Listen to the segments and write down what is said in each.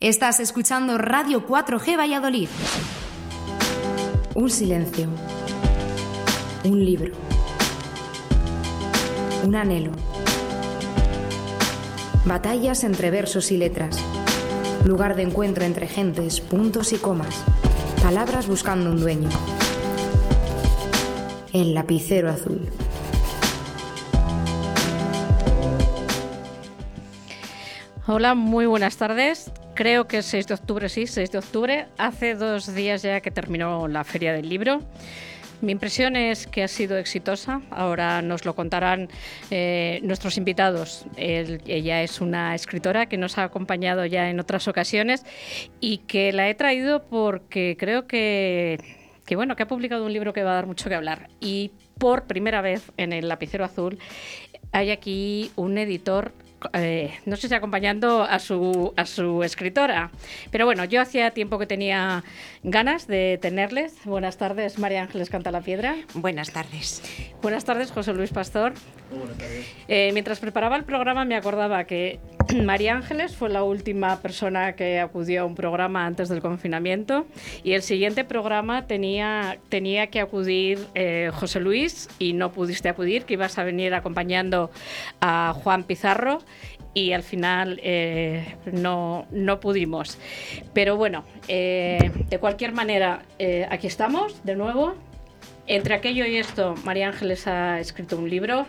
Estás escuchando Radio 4G Valladolid. Un silencio. Un libro. Un anhelo. Batallas entre versos y letras. Lugar de encuentro entre gentes, puntos y comas. Palabras buscando un dueño. El lapicero azul. Hola, muy buenas tardes. Creo que es 6 de octubre, sí, 6 de octubre. Hace dos días ya que terminó la Feria del Libro. Mi impresión es que ha sido exitosa. Ahora nos lo contarán eh, nuestros invitados. ella es una escritora que nos ha acompañado ya en otras ocasiones y que la he traído porque creo que, que, bueno, que ha publicado un libro que va a dar mucho que hablar. Y por primera vez en el lapicero azul hay aquí un editor eh, no sé si acompañando a su, a su escritora. Pero bueno, yo hacía tiempo que tenía ganas de tenerles. Buenas tardes, María Ángeles Canta la Piedra. Buenas tardes. Buenas tardes, José Luis Pastor. Eh, mientras preparaba el programa me acordaba que María Ángeles fue la última persona que acudió a un programa antes del confinamiento y el siguiente programa tenía, tenía que acudir eh, José Luis y no pudiste acudir, que ibas a venir acompañando a Juan Pizarro y al final eh, no, no, pudimos. Pero bueno, eh, de cualquier manera, aquí estamos de nuevo. Entre aquello y esto, María Ángeles ha escrito un libro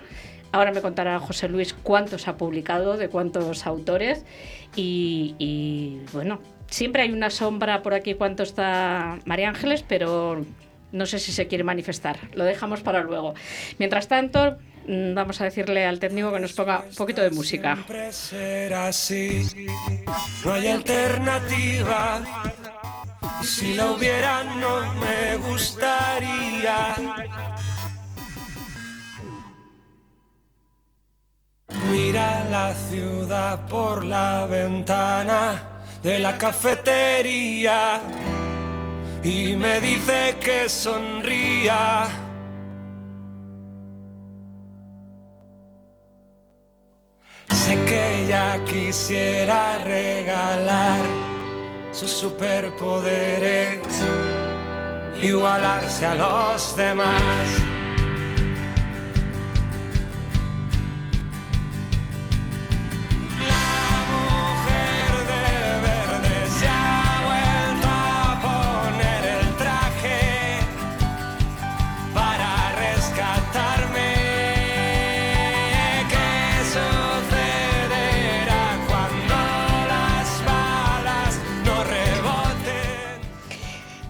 Ahora me contará José Luis cuántos ha publicado, de cuántos autores. Y, bueno, siempre hay una sombra por aquí cuánto está María Ángeles, pero no sé si se quiere manifestar. Lo dejamos para luego. Mientras tanto, mm, vamos a decirle al técnico que nos ponga un poquito de música. No hay alternativa. Si la hubiera, no me gustaría Mira la ciudad por la ventana de la cafetería y me dice que sonría. Sé que ella quisiera regalar sus superpoderes, igualarse a los demás.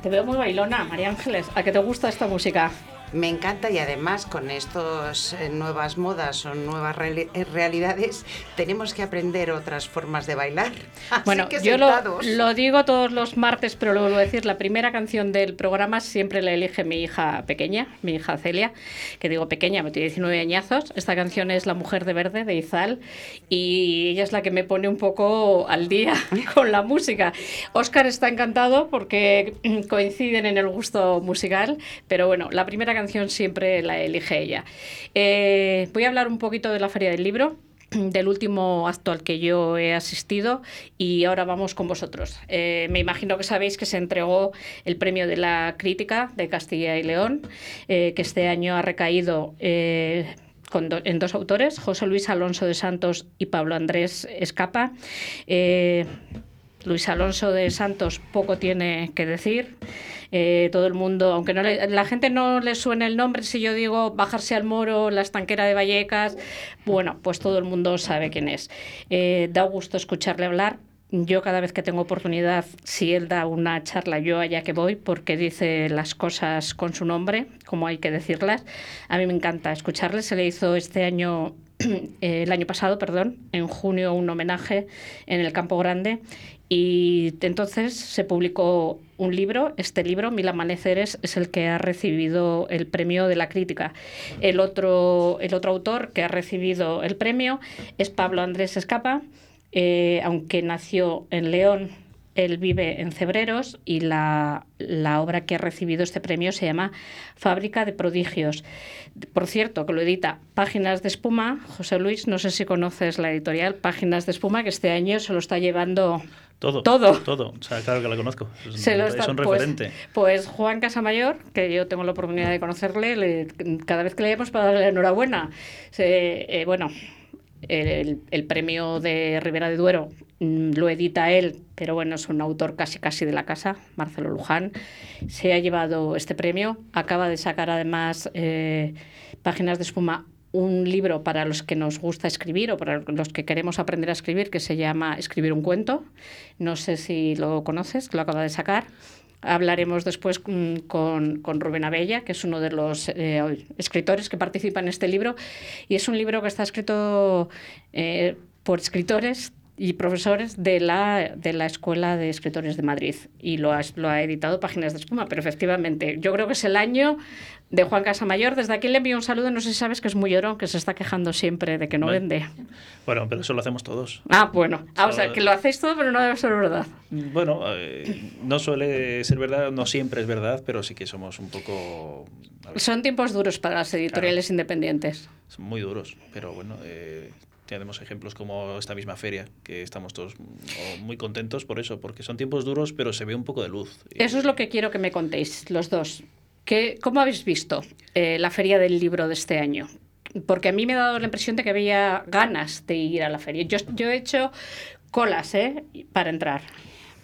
Te veo muy bailona, María Ángeles. ¿A qué te gusta esta música? Me encanta y además con estas eh, nuevas modas o nuevas eh, realidades tenemos que aprender otras formas de bailar. bueno, yo lo, digo todos los martes, pero lo vuelvo a decir, la primera canción del programa siempre la elige mi hija pequeña, mi hija Celia, que digo pequeña, me tiene 19 añazos. Esta canción es La Mujer de Verde de Izal y ella es la que me pone un poco al día con la música. Oscar está encantado porque coinciden en el gusto musical, pero bueno, la primera canción siempre la elige ella. Eh, voy a hablar un poquito de la Feria del Libro del último acto al que yo he asistido y ahora vamos con vosotros. Eh, me imagino que sabéis que se entregó el premio de la crítica de Castilla y León, eh, que este año ha recaído en dos autores, José Luis Alonso de Santos y Pablo Andrés Escapa. Luis Alonso de Santos poco tiene que decir. Eh, todo el mundo, aunque no la gente no le suene el nombre, si yo digo bajarse al moro, la estanquera de Vallecas, bueno, pues todo el mundo sabe quién es. Eh, da gusto escucharle hablar. Yo cada vez que tengo oportunidad, si él da una charla, yo allá que voy, porque dice las cosas con su nombre, como hay que decirlas. A mí me encanta escucharle. Se le hizo este año el año pasado, perdón, en junio un homenaje en el Campo Grande y entonces se publicó un libro, este libro, Mil Amaneceres, es el que ha recibido el premio de la crítica. El otro, el otro autor que ha recibido el premio es Pablo Andrés Escapa, eh, aunque nació en León, él vive en Cebreros y la, la, obra que ha recibido este premio se llama Fábrica de Prodigios. Por cierto, que lo edita Páginas de Espuma. José Luis, no sé si conoces la editorial Páginas de Espuma, que este año se lo está llevando Todo. Todo. Todo. O sea, claro que la conozco. Es, Se lo es un pues- referente. Pues, Juan Casamayor, que yo tengo la oportunidad de conocerle, le- cada vez que leemos para darle enhorabuena. Se- eh, bueno, el, el premio de Ribera de Duero mm, lo edita él, pero bueno, es un autor casi casi de la casa, Marcelo Luján. Se ha llevado este premio. Acaba de sacar además eh, Páginas de Espuma un libro para los que nos gusta escribir o para los que queremos aprender a escribir que se llama Escribir un cuento. No sé si lo conoces, lo acaba de sacar. Hablaremos después mm, con, con Rubén Abella, que es uno de los eh, escritores que participa en este libro. Y es un libro que está escrito eh, por escritores y profesores de la, de la Escuela de Escritores de Madrid. Y lo ha, lo ha editado Páginas de Espuma. Pero efectivamente, yo creo que es el año de Juan Casamayor. Desde aquí le envío un saludo. No sé si sabes que es muy llorón, que se está quejando siempre de que no vende. Bueno, pero eso lo hacemos todos. Ah, bueno. Ah, o sea, que lo hacéis todo, pero no debe ser verdad. Bueno, eh, no suele ser verdad, no siempre es verdad, pero sí que somos un poco... Son tiempos duros para las editoriales independientes. son muy duros, pero bueno, eh, tenemos ejemplos como esta misma feria, que estamos todos muy contentos por eso, porque son tiempos duros, pero se ve un poco de luz. Eso es lo que quiero que me contéis, los dos. ¿Qué, ¿Cómo habéis visto eh, la feria del libro de este año? Porque a mí me ha dado la impresión de que había ganas de ir a la feria. Yo, yo he hecho colas ¿eh? para entrar.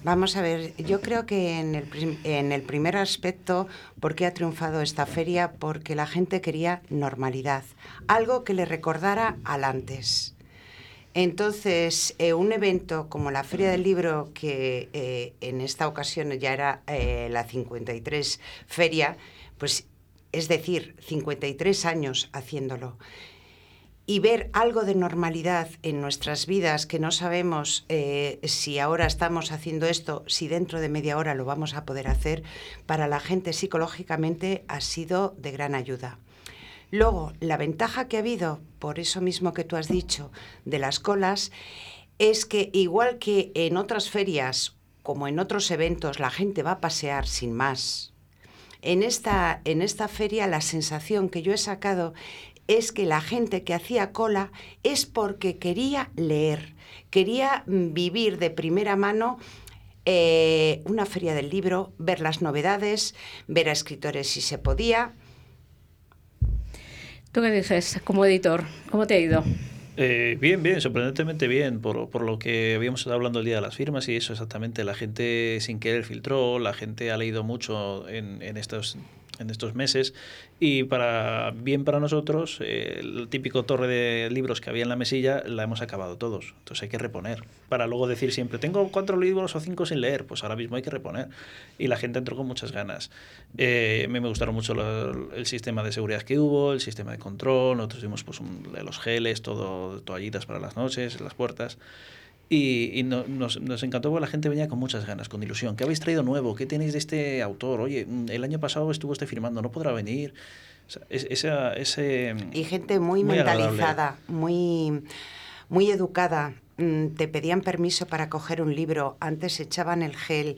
Vamos a ver, yo creo que en el, prim- en el primer aspecto, ¿por qué ha triunfado esta feria? Porque la gente quería normalidad, algo que le recordara al antes. Entonces, eh, un evento como la Feria del Libro, que eh, en esta ocasión ya era eh, la 53 feria, pues es decir, 53 años haciéndolo, y ver algo de normalidad en nuestras vidas que no sabemos eh, si ahora estamos haciendo esto, si dentro de media hora lo vamos a poder hacer, para la gente psicológicamente ha sido de gran ayuda. Luego, la ventaja que ha habido, por eso mismo que tú has dicho, de las colas, es que igual que en otras ferias, como en otros eventos, la gente va a pasear sin más, en esta, en esta feria la sensación que yo he sacado es que la gente que hacía cola es porque quería leer, quería mm, vivir de primera mano eh, una feria del libro, ver las novedades, ver a escritores si se podía. ¿Tú qué dices como editor? ¿Cómo te ha ido? Eh, bien, bien, sorprendentemente bien, por, por lo que habíamos estado hablando el día de las firmas y eso exactamente. La gente sin querer filtró, la gente ha leído mucho en, en estos en estos meses. Y para bien para nosotros eh, el típico torre de libros que había en la mesilla la hemos acabado todos. Entonces hay que reponer. Para luego decir siempre tengo cuatro libros o cinco sin leer pues ahora mismo hay que reponer. Y la gente entró con muchas ganas. Eh, a mí me gustaron mucho el sistema de seguridad que hubo el sistema de control. Nosotros dimos pues los geles todo toallitas para las noches las puertas y, y no- nos, nos encantó porque la gente venía con muchas ganas, con ilusión. ¿Qué habéis traído nuevo? ¿Qué tenéis de este autor? Oye, mm, el año pasado estuvo este firmando, ¿no podrá venir? O sea, es- esa- ese, Y gente muy, Muy agradable. mentalizada, muy, muy educada. Mm, Te pedían permiso para coger un libro, antes echaban el gel,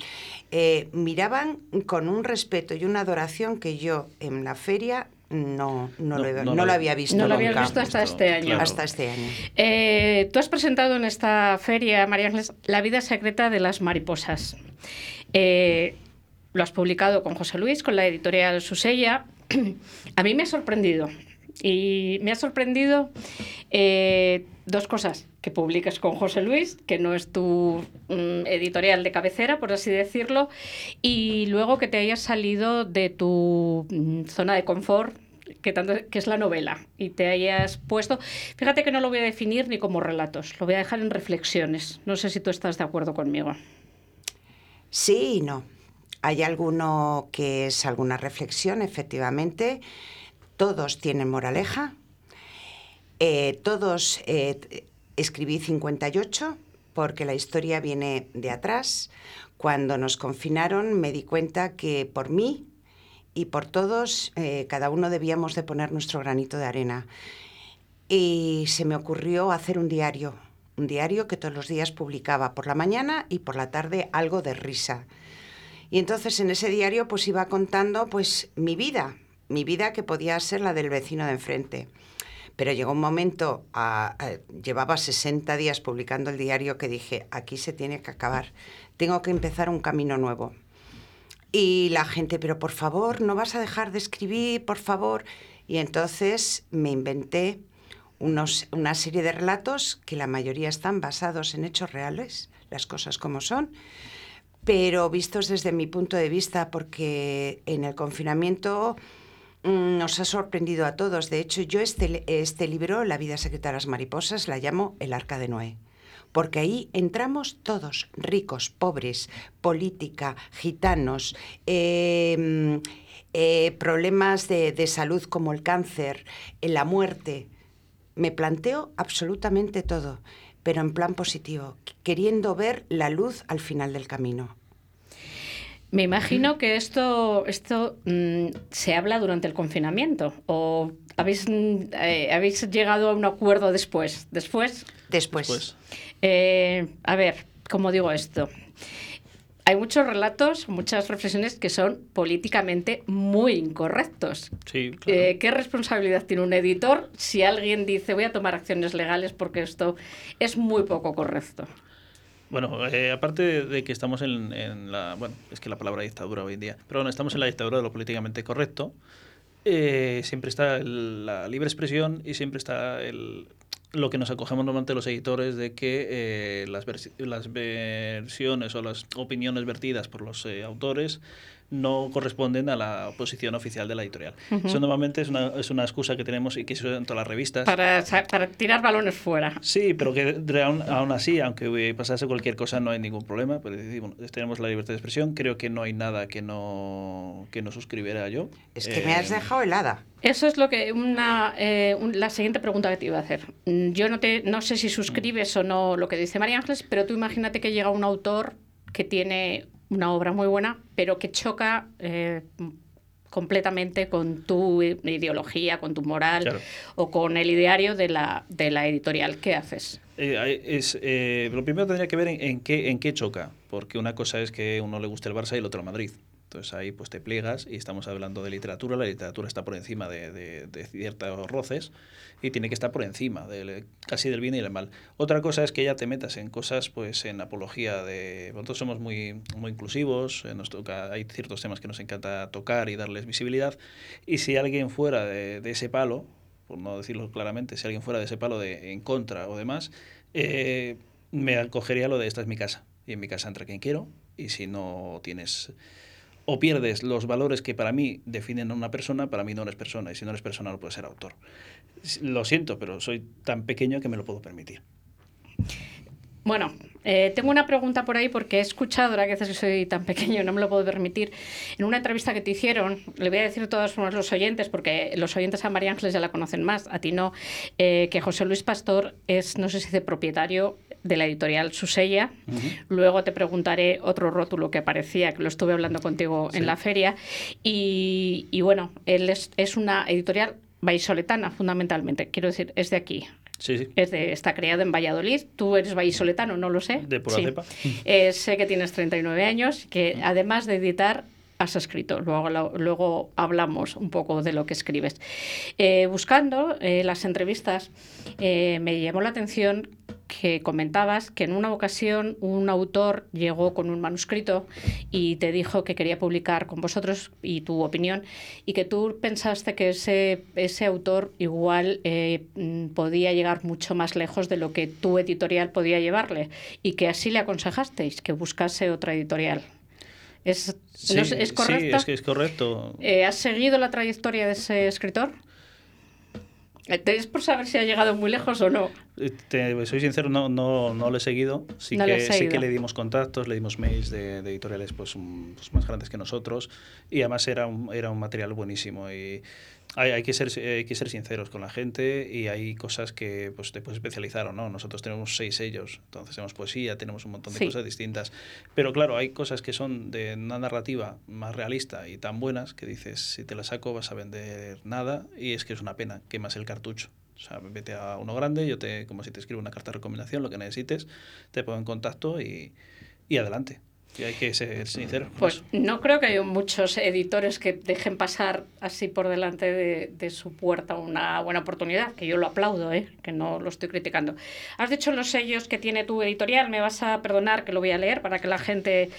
eh, miraban con un respeto y una adoración que yo en la feria no, no, No, lo, he- no no lo- lo había visto no lo habías nunca. visto hasta Esto, este año. claro. Hasta este año. Eh, tú has presentado en esta feria, María Ángeles, La vida secreta de las mariposas. Eh, lo has publicado con José Luis, con la editorial Susella. A mí me ha sorprendido. Y me ha sorprendido eh, dos cosas. Que publiques con José Luis, que no es tu mm, editorial de cabecera, por así decirlo. Y luego que te hayas salido de tu mm, zona de confort, que, tanto, que es la novela, y te hayas puesto... Fíjate que no lo voy a definir ni como relatos, lo voy a dejar en reflexiones. No sé si tú estás de acuerdo conmigo. Sí y no. Hay alguno que es alguna reflexión, efectivamente. Todos tienen moraleja. Eh, todos eh, escribí 58 porque la historia viene de atrás. Cuando nos confinaron me di cuenta que por mí y por todos eh, cada uno debíamos de poner nuestro granito de arena. Y se me ocurrió hacer un diario, un diario que todos los días publicaba por la mañana y por la tarde algo de risa. Y entonces en ese diario pues iba contando pues mi vida, mi vida que podía ser la del vecino de enfrente. Pero llegó un momento, llevaba 60 días publicando el diario que dije, aquí se tiene que acabar, tengo que empezar un camino nuevo. Y la gente, pero por favor, no vas a dejar de escribir, por favor. Y entonces me inventé unos, una serie de relatos que la mayoría están basados en hechos reales, las cosas como son, pero vistos desde mi punto de vista, porque en el confinamiento nos ha sorprendido a todos. De hecho, yo este, este libro, La vida secreta de las mariposas, la llamo El arca de Noé. Porque ahí entramos todos, ricos, pobres, política, gitanos, eh, eh, problemas de, de salud como el cáncer, eh, la muerte. Me planteo absolutamente todo, pero en plan positivo, queriendo ver la luz al final del camino. Me imagino que esto, esto mm, se habla durante el confinamiento o habéis, mm, eh, habéis llegado a un acuerdo después. Después, Después. Eh, a ver, ¿cómo digo esto? Hay muchos relatos, muchas reflexiones que son políticamente muy incorrectos. sí, claro. Eh, ¿Qué responsabilidad tiene un editor si alguien dice voy a tomar acciones legales porque esto es muy poco correcto? Bueno, eh, aparte de, que estamos en, en la... Bueno, es que la palabra dictadura hoy en día. Pero bueno, estamos en la dictadura de lo políticamente correcto. eh, siempre está el- la libre expresión y siempre está el, lo que nos acogemos normalmente los editores de que eh, las, versi- las versiones o las opiniones vertidas por los eh, autores no corresponden a la posición oficial de la editorial. Eso normalmente es una, es una excusa que tenemos y que se usa en todas las revistas. Para, para tirar balones fuera. Sí, pero que aún, aún así, aunque pasase cualquier cosa, no hay ningún problema. Pero decimos, tenemos la libertad de expresión. Creo que no hay nada que no, que no suscribiera yo. Es que me has Eh, dejado helada. Eso es lo que una, eh, un- la siguiente pregunta que te iba a hacer. Mm, Yo no, te, no sé si suscribes o no lo que dice María Ángeles, pero tú imagínate que llega un autor que tiene una obra muy buena, pero que choca eh, completamente con tu ideología, con tu moral Claro. o con el ideario de la, de la editorial. ¿Qué haces? Eh, es, eh, lo primero tendría que ver en, en qué, en qué choca, porque una cosa es que uno le guste el Barça y el otro el Madrid. Entonces ahí pues te pliegas y estamos hablando de literatura. La literatura está por encima de, de- ciertos roces y tiene que estar por encima del, casi del bien y del mal. Otra cosa es que ya te metas en cosas pues en apología de... Nosotros somos muy, muy inclusivos, eh, nos toca, hay ciertos temas que nos encanta tocar y darles visibilidad y si alguien fuera de, de ese palo, por no decirlo claramente, si alguien fuera de ese palo de en contra o demás, eh, me acogería lo de esta es mi casa. Y en mi casa entra quien quiero. Y si no tienes o pierdes los valores que para mí definen a una persona, para mí no eres persona. Y si no eres persona, no puedes ser autor. Lo siento, pero soy tan pequeño que me lo puedo permitir. Bueno, eh, tengo una pregunta por ahí porque he escuchado, ahora que dices que soy tan pequeño no me lo puedo permitir, en una entrevista que te hicieron, le voy a decir a todos los oyentes, porque los oyentes a María Ángeles ya la conocen más, a ti no, eh, que José Luis Pastor es, no sé si dice propietario de la editorial Susella. Luego te preguntaré otro rótulo que aparecía, que lo estuve hablando contigo en la feria. Y, y bueno, él es, es una editorial vallisoletana, fundamentalmente. Quiero decir, es de aquí. Sí, sí. Es de, está creado en Valladolid. Tú eres vallisoletano, no lo sé. De pura Sí. cepa. Eh, sé que tienes 39 años, que además de editar, has escrito. Luego, luego hablamos un poco de lo que escribes. Eh, buscando eh, las entrevistas, eh, me llamó la atención que comentabas que en una ocasión un autor llegó con un manuscrito y te dijo que quería publicar con vosotros y tu opinión y que tú pensaste que ese, ese autor igual eh, mm, podía llegar mucho más lejos de lo que tu editorial podía llevarle y que así le aconsejasteis que buscase otra editorial. ¿Es, no ¿es sí, correcto? es que es correcto. Eh, ¿Has seguido la trayectoria de ese escritor? ¿Es por saber si ha llegado muy lejos o no? Eh, Te soy sincero, no, no, no lo he seguido. Sí, No que, sí que le dimos contactos, le dimos mails de, de editoriales pues, pues, más grandes que nosotros y además era un, era un material buenísimo y hay, hay que ser, hay que ser sinceros con la gente y hay cosas que pues, te puedes especializar o no. Nosotros tenemos seis sellos, entonces tenemos poesía, tenemos un montón de Sí. cosas distintas. Pero claro, hay cosas que son de una narrativa más realista y tan buenas que dices, si te la saco vas a vender nada y es que es una pena, quemas el cartucho. O sea, vete a uno grande, yo te, como si te escribo una carta de recomendación, lo que necesites, te pongo en contacto y, y adelante. Hay que ser sincero. Pues no creo que haya muchos editores que dejen pasar así por delante de, su puerta una buena oportunidad, que yo lo aplaudo, ¿eh? que no lo estoy criticando. Has dicho los sellos que tiene tu editorial, me vas a perdonar que lo voy a leer para que la gente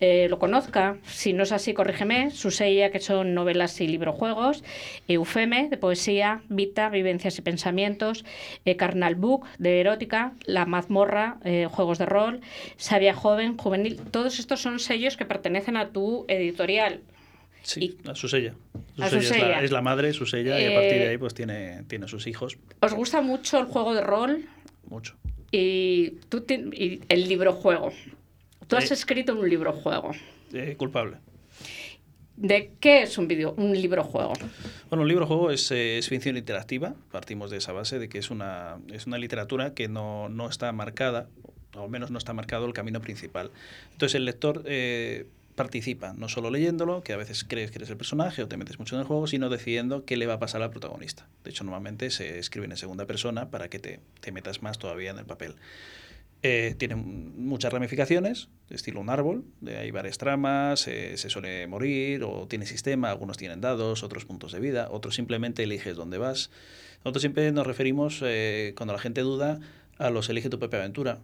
eh, lo conozca. Si no es así, corrígeme. Su sella, que son novelas y librojuegos, Eufeme, de poesía, Vita, vivencias y pensamientos, eh, Carnal Book, de erótica, La mazmorra, eh, juegos de rol, Sabia Joven, Juvenil, todos estos son sellos que pertenecen a tu editorial. Sí, a su sella. Su a su sella. Es, la, es la madre, su sella, y a partir de Eh, ahí pues tiene, tiene sus hijos. ¿Os gusta mucho el juego de rol Mucho. y, tú y el librojuego? Tú has Eh. escrito un librojuego. Eh, culpable. ¿De qué es un video, un librojuego? Bueno, un libro juego es, eh, es ficción interactiva. Partimos de esa base de que es una, es una literatura que no, no está marcada, o al menos no está marcado el camino principal. Entonces el lector eh, participa, no solo leyéndolo, que a veces crees que eres el personaje o te metes mucho en el juego, sino decidiendo qué le va a pasar al protagonista. De hecho, normalmente se escriben en segunda persona para que te, te metas más todavía en el papel. Eh, tiene muchas ramificaciones, estilo un árbol, de hay varias tramas, eh, se suele morir o tiene sistema, algunos tienen dados, otros puntos de vida, otros simplemente eliges dónde vas. Nosotros siempre nos referimos, eh, cuando la gente duda, a los Elige tu propia aventura.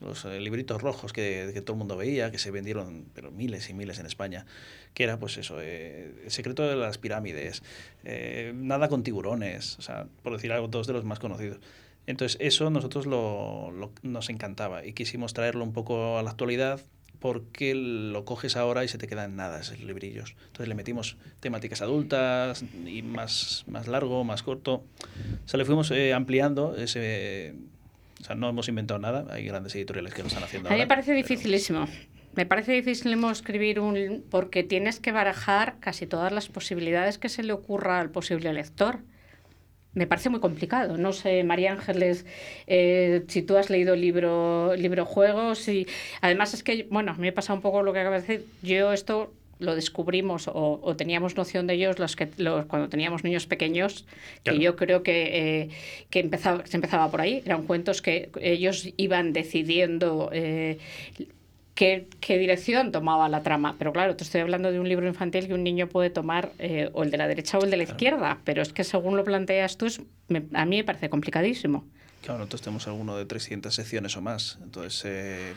Los eh, libritos rojos que, que todo el mundo veía, que se vendieron pero miles y miles en España, que era pues eso, eh, el secreto de las pirámides, eh, nada con tiburones, o sea, por decir algo, dos de los más conocidos. Entonces, eso nosotros lo, nos encantaba y quisimos traerlo un poco a la actualidad porque lo coges ahora y se te quedan nada esos librillos. Entonces le metimos temáticas adultas y más, más largo, más corto. O sea, le fuimos ampliando ese... O sea, no hemos inventado nada, hay grandes editoriales que lo están haciendo A mí me ahora, parece pero- dificilísimo. Me parece dificilísimo escribir un... porque tienes que barajar casi todas las posibilidades que se le ocurra al posible lector. Me parece muy complicado. No sé, María Ángeles, eh, si tú has leído libro, libro juegos y además es que, bueno, me pasa un poco lo que acabas de decir. Yo esto lo descubrimos o, o teníamos noción de ellos los que los, cuando teníamos niños pequeños, que yo creo que, eh, que empezaba, se empezaba por ahí. Eran cuentos que ellos iban decidiendo eh, qué, qué dirección tomaba la trama. Pero claro, te estoy hablando de un libro infantil que un niño puede tomar eh, o el de la derecha o el de la izquierda, pero es que según lo planteas tú, es- me- a mí me parece complicadísimo. Claro, nosotros tenemos alguno de 300 secciones o más. Entonces, eh,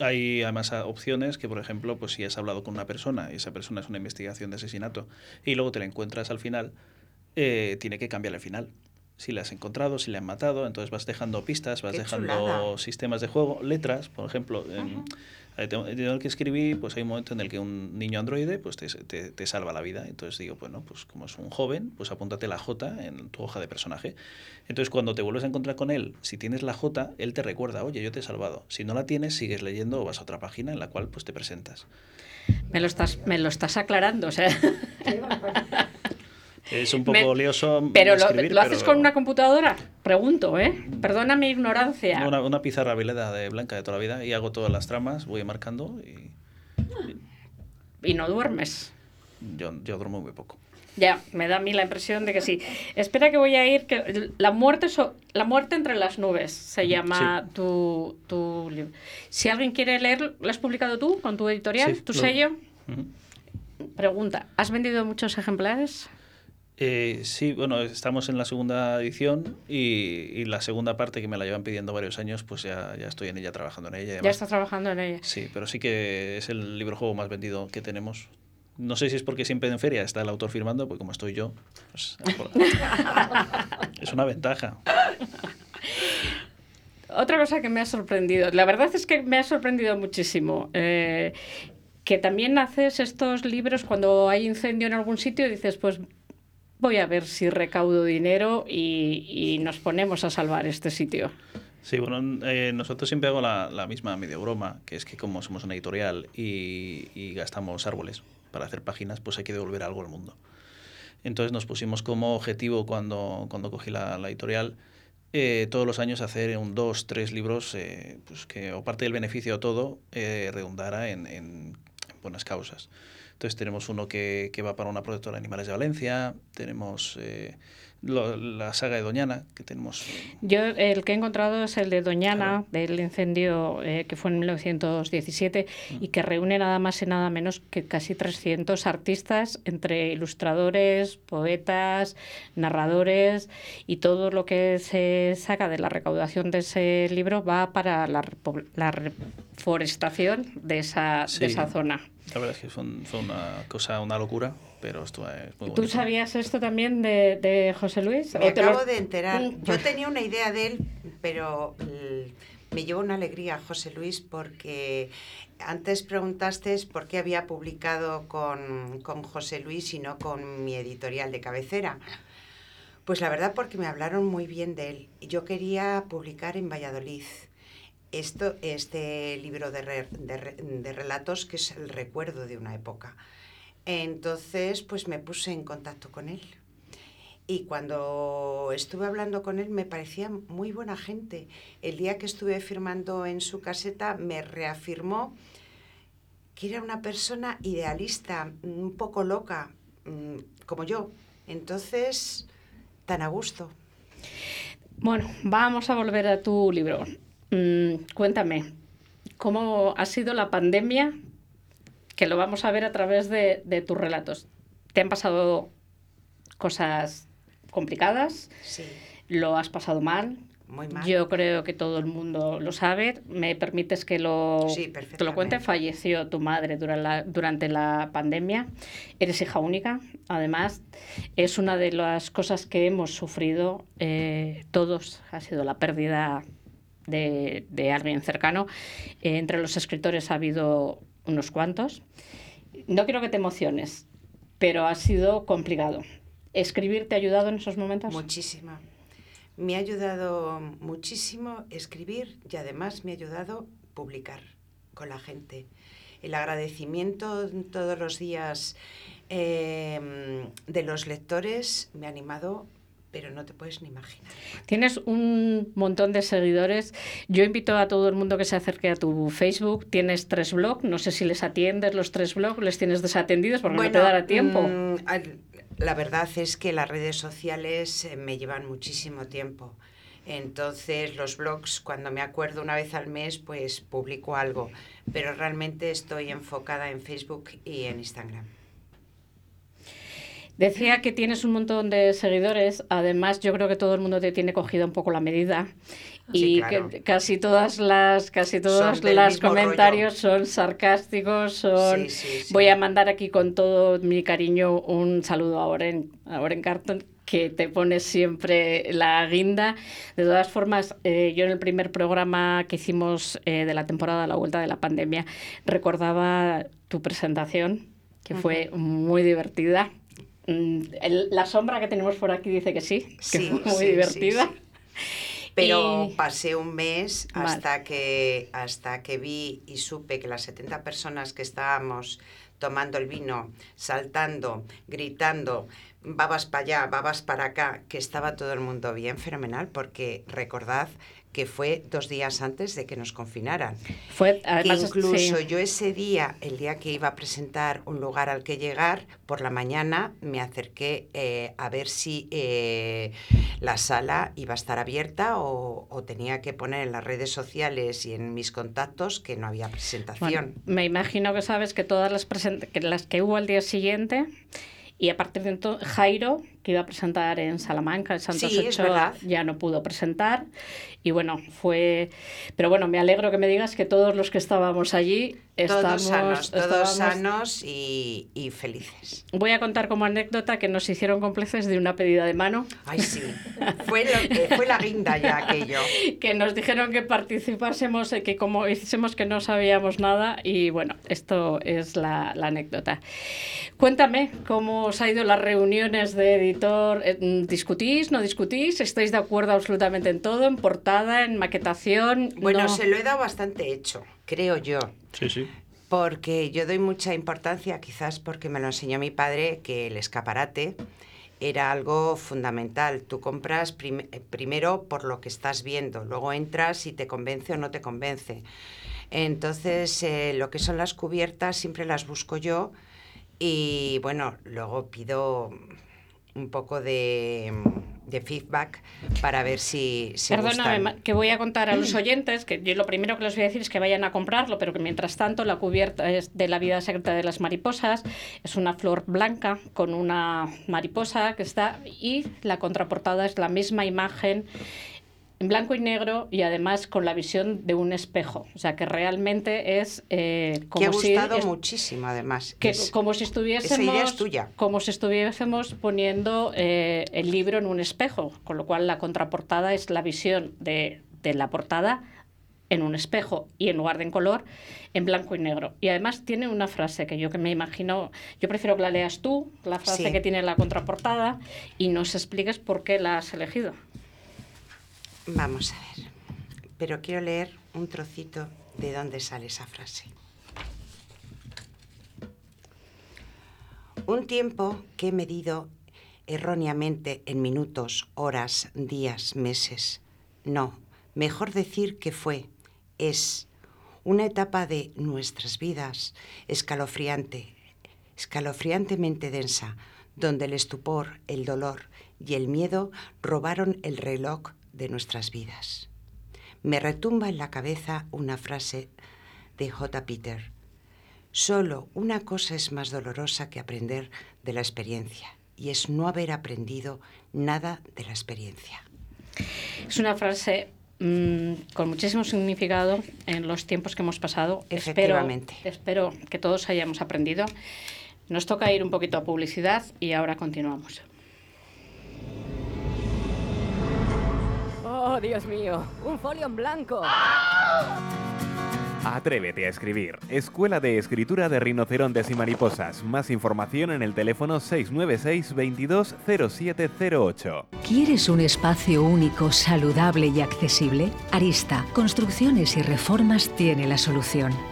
hay además opciones que, por ejemplo, pues si has hablado con una persona y esa persona es una investigación de asesinato y luego te la encuentras al final, eh, tiene que cambiar el final. Si la has encontrado, si la han matado, entonces vas dejando pistas, vas Qué dejando chulada. sistemas de juego, letras, por ejemplo. En, tengo- en el que escribí, pues hay un momento en el que un niño androide pues te, te- te salva la vida. Entonces digo, bueno, pues como es un joven, pues apúntate la J en tu hoja de personaje. Entonces cuando te vuelves a encontrar con él, si tienes la J, él te recuerda, oye, yo te he salvado. Si no la tienes, sigues leyendo o vas a otra página en la cual pues te presentas. Me lo estás, me lo estás aclarando, o sea. Es un poco Me- lioso Pero lo, escribir, ¿lo haces pero con una computadora? Pregunto, ¿eh? Perdona mi ignorancia. Una, una pizarra veleda de blanca de toda la vida y hago todas las tramas, voy marcando y Y no duermes. yo, yo duermo muy poco. Ya, me da a mí la impresión de que sí. Espera que voy a ir, que la muerte, so- la muerte entre las nubes se llama tu, tu libro. Si alguien quiere leer, ¿lo has publicado tú con tu editorial, Sí, tu lo- sello? Pregunta, ¿has vendido muchos ejemplares? Eh, sí, bueno, estamos en la segunda edición y, y la segunda parte que me la llevan pidiendo varios años, pues ya, ya estoy en ella, trabajando en ella. Ya estás trabajando en ella. Sí, pero sí que es el libro juego más vendido que tenemos. No sé si es porque siempre en feria está el autor firmando, porque como estoy yo, pues, es una ventaja. Otra cosa que me ha sorprendido, la verdad es que me ha sorprendido muchísimo, eh, que también haces estos libros cuando hay incendio en algún sitio y dices, pues voy a ver si recaudo dinero y, y nos ponemos a salvar este sitio. Sí, bueno, eh, nosotros siempre hago la, la misma medio broma, que es que como somos una editorial y, y gastamos árboles para hacer páginas, pues hay que devolver algo al mundo. Entonces nos pusimos como objetivo cuando, cuando cogí la, la editorial eh, todos los años hacer un dos, tres libros eh, pues que o parte del beneficio o todo eh, redundara en, en buenas causas. Entonces tenemos uno que, que va para una protectora de animales de Valencia, tenemos eh, lo- la saga de Doñana, que tenemos... Yo el que he encontrado es el de Doñana, del incendio eh, que fue en 1917 y que reúne nada más y nada menos que casi 300 artistas, entre ilustradores, poetas, narradores y todo lo que se saca de la recaudación de ese libro va para la, la reforestación de esa, Sí. de esa zona. La verdad es que fue, un- fue una cosa, una locura, pero esto es muy bonito. ¿Tú sabías esto también de, de José Luis? Me ¿O te lo- acabo de enterar. Yo tenía una idea de él, pero mm, me llevó una alegría José Luis porque antes preguntaste por qué había publicado con, con José Luis y no con mi editorial de cabecera. Pues la verdad porque me hablaron muy bien de él. Yo quería publicar en Valladolid esto, este libro de, re- de re- de relatos que es el recuerdo de una época. Entonces, pues me puse en contacto con él. Y cuando estuve hablando con él me parecía muy buena gente. El día que estuve firmando en su caseta me reafirmó que era una persona idealista, un poco loca, mm, como yo. Entonces, tan a gusto. Bueno, vamos a volver a tu libro. Mm, cuéntame, ¿cómo ha sido la pandemia? Que lo vamos a ver a través de, de tus relatos. ¿Te han pasado cosas complicadas? Sí, ¿Lo has pasado mal? muy mal. Yo creo que todo el mundo lo sabe. ¿Me permites que lo, Sí, lo cuente? Falleció tu madre durante la, durante la pandemia. Eres hija única. Además, es una de las cosas que hemos sufrido eh, todos. Ha sido la pérdida de, de alguien cercano. Eh, entre los escritores ha habido unos cuantos. No quiero que te emociones, pero ha sido complicado. ¿Escribir te ha ayudado en esos momentos? Muchísima. Me ha ayudado muchísimo escribir y además me ha ayudado publicar con la gente. El agradecimiento todos los días eh, de los lectores me ha animado, pero no te puedes ni imaginar. Tienes un montón de seguidores. Yo invito a todo el mundo que se acerque a tu Facebook. Tienes tres blogs. No sé si les atiendes los tres blogs, les tienes desatendidos porque no te dará tiempo. mm, la verdad es que las redes sociales eh, me llevan muchísimo tiempo. Entonces, los blogs, cuando me acuerdo una vez al mes, pues publico algo. Pero realmente estoy enfocada en Facebook y en Instagram. Decía que tienes un montón de seguidores. Además, yo creo que todo el mundo te tiene cogida un poco la medida. Sí, Y claro. que casi todas las casi todos los comentarios son sarcásticos, son Sí, sí, voy a mandar aquí con todo mi cariño un saludo a Oren, a Oren Carton que te pones siempre la guinda. De todas formas, eh, yo en el primer programa que hicimos eh, de la temporada La Vuelta de la Pandemia recordaba tu presentación, que fue muy divertida. Mm, el- la sombra que tenemos por aquí dice que sí, que Sí, fue muy sí, divertida. sí, Pero Y- pasé un mes Vale. hasta que, hasta que vi y supe que las 70 personas que estábamos tomando el vino, saltando, gritando, babas para allá, babas para acá, que estaba todo el mundo bien, fenomenal, porque recordad que fue dos días antes de que nos confinaran. Fue, además, incluso sí. yo ese día, el día que iba a presentar un lugar al que llegar, por la mañana me acerqué eh, a ver si eh, la sala iba a estar abierta o, o tenía que poner en las redes sociales y en mis contactos que no había Bueno, presentación. me imagino que sabes que todas las, que las que hubo al día siguiente y a partir de entonces Jairo, que iba a presentar en Salamanca, en Santos Sí, Ochoa, ya no pudo presentar. Y bueno, fue... Pero bueno, me alegro que me digas que todos los que estábamos allí estamos... todos sanos, todos estábamos- sanos y, y felices. Voy a contar como anécdota que nos hicieron cómplices de una pedida de mano. Ay, sí, fue, lo- eh, fue la guinda ya aquello. que nos dijeron que participásemos, eh, que como hicimos que no sabíamos nada y bueno, esto es la, la anécdota. Cuéntame cómo os ha ido las reuniones de editor. Eh, mm, ¿Discutís, no discutís? ¿Estáis de acuerdo absolutamente en todo? ¿En portada, en maquetación? Bueno, No. se lo he dado bastante hecho, creo yo. Sí, sí. Porque yo doy mucha importancia, quizás porque me lo enseñó mi padre, que el escaparate era algo fundamental. Tú compras prim- eh, primero por lo que estás viendo, luego entras y te convence o no te convence. Entonces, eh, lo que son las cubiertas siempre las busco yo Y bueno, luego pido un poco de, de feedback para ver si se Perdóname, gustan. que voy a contar a los oyentes que yo lo primero que les voy a decir es que vayan a comprarlo, pero que mientras tanto la cubierta es de la vida secreta de las mariposas, es una flor blanca con una mariposa que está y la contraportada es la misma imagen en blanco y negro y además con la visión de un espejo, o sea que realmente es eh, que como ha si gustado es- muchísimo, además. que Es- como si estuviésemos esa idea es tuya. como si estuviésemos poniendo eh, el libro en un espejo con lo cual la contraportada es la visión de, de la portada en un espejo y en lugar de en color en blanco y negro y además tiene una frase que yo que me imagino yo prefiero que la leas tú la frase Sí. que tiene la contraportada y nos expliques por qué la has elegido Vamos a ver. Pero quiero leer un trocito de dónde sale esa frase. Un tiempo que he medido erróneamente en minutos, horas, días, meses. No, mejor decir que fue, es, una etapa de nuestras vidas escalofriante, escalofriantemente densa, donde el estupor, el dolor y el miedo robaron el reloj de nuestras vidas. Me retumba en la cabeza una frase de J. Peter. Solo una cosa es más dolorosa que aprender de la experiencia, y es no haber aprendido nada de la experiencia. Es una frase mm, con muchísimo significado en los tiempos que hemos pasado. Efectivamente. Espero, espero que todos hayamos aprendido. Nos toca ir un poquito a publicidad y ahora continuamos. Oh, Dios mío, un folio en blanco. Atrévete a escribir. Escuela de Escritura de Rinocerontes y Mariposas. Más información en el teléfono 696 22 0708. ¿Quieres un espacio único, saludable y accesible? Arista, Construcciones y Reformas tiene la solución.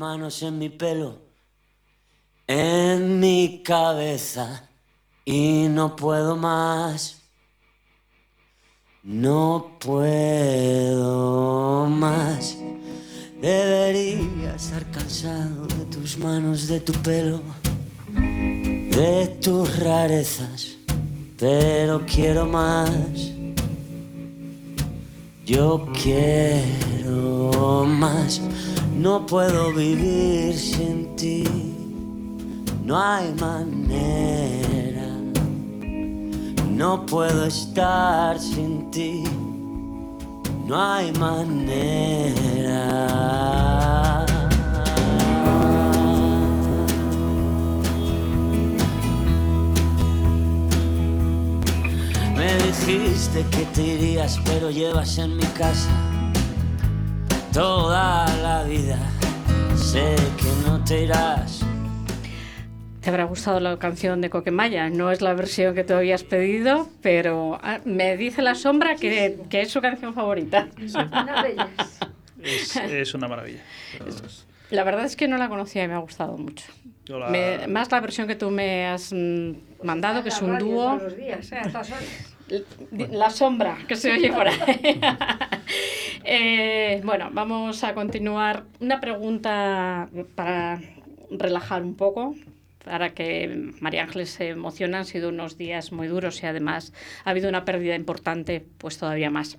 Manos en mi pelo, en mi cabeza y no puedo más. No puedo más. Debería estar cansado de tus manos, de tu pelo, de tus rarezas, pero quiero más. Yo quiero más, no puedo vivir sin ti, no hay manera, no puedo estar sin ti, no hay manera. Me dijiste que te irías, pero llevas en mi casa toda la vida. Sé que no te irás. Te habrá gustado la canción de Coquemaya. No es la versión que tú habías pedido, pero ah, me dice la sombra que, que es su canción favorita. Es, es una maravilla. La verdad es que no la conocía y me ha gustado mucho. Yo la- Me- más la versión que tú me has mm, mandado, que es un dúo. La sombra que se oye por ahí. Eh, bueno, vamos a continuar. Una pregunta para relajar un poco, para que María Ángeles se emocione. Han sido unos días muy duros y además ha habido una pérdida importante, pues todavía más.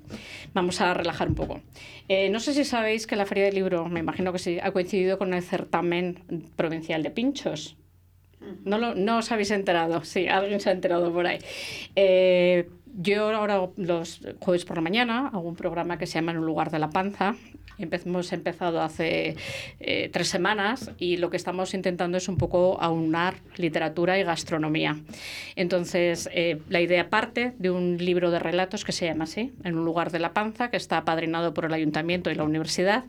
Vamos a relajar un poco. Eh, no sé si sabéis que la Feria del Libro, me imagino que sí, ha coincidido con el certamen provincial de pinchos. ¿No, lo, no os habéis enterado? Sí, alguien se ha enterado por ahí. Eh, yo ahora los jueves por la mañana hago un programa que se llama En un lugar de la panza. Hemos empezado hace eh, tres semanas y lo que estamos intentando es un poco aunar literatura y gastronomía. Entonces, eh, la idea parte de un libro de relatos que se llama así, En un lugar de la panza, que está apadrinado por el ayuntamiento y la universidad.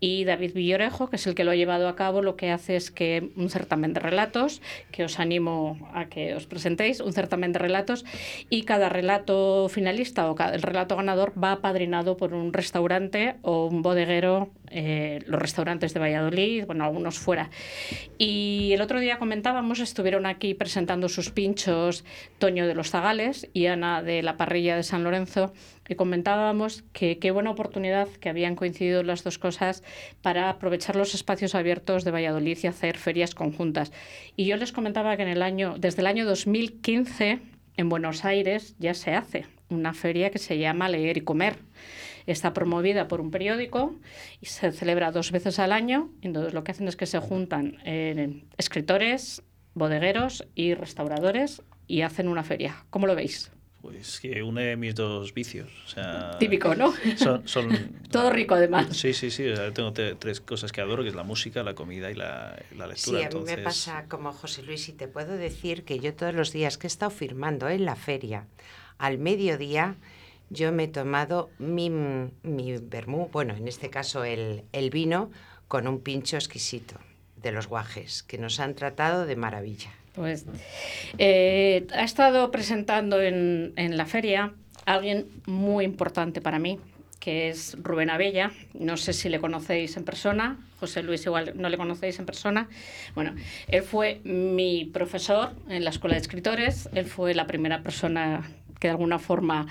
Y David Villorejo, que es el que lo ha llevado a cabo, lo que hace es que un certamen de relatos, que os animo a que os presentéis, un certamen de relatos, y cada relato finalista o cada, el relato ganador va apadrinado por un restaurante o un eh, los restaurantes de Valladolid, bueno, algunos fuera. Y el otro día comentábamos, estuvieron aquí presentando sus pinchos Toño de los Zagales y Ana de la parrilla de San Lorenzo, y comentábamos que qué buena oportunidad que habían coincidido las dos cosas para aprovechar los espacios abiertos de Valladolid y hacer ferias conjuntas. Y yo les comentaba que en el año, desde el año 2015 en Buenos Aires ya se hace una feria que se llama Leer y Comer. Está promovida por un periódico y se celebra dos veces al año. Entonces lo que hacen es que se juntan eh, escritores, bodegueros y restauradores y hacen una feria. ¿Cómo lo veis? Pues que une mis dos vicios. O sea, Típico, ¿no? Son, son Todo rico, además. Sí, sí, sí. o sea, tengo te- tres cosas que adoro, que es la música, la comida y la, la lectura. Sí, a mí Entonces, me pasa como José Luis y te puedo decir que yo todos los días que he estado firmando en la feria, al mediodía, yo me he tomado mi, mi vermú, bueno, en este caso el, el vino, con un pincho exquisito de los guajes, que nos han tratado de maravilla. Pues eh, ha estado presentando en, en la feria alguien muy importante para mí, que es Rubén Abella. No sé si le conocéis en persona. José Luis igual no le conocéis en persona. Bueno, él fue mi profesor en la Escuela de Escritores. Él fue la primera persona que de alguna forma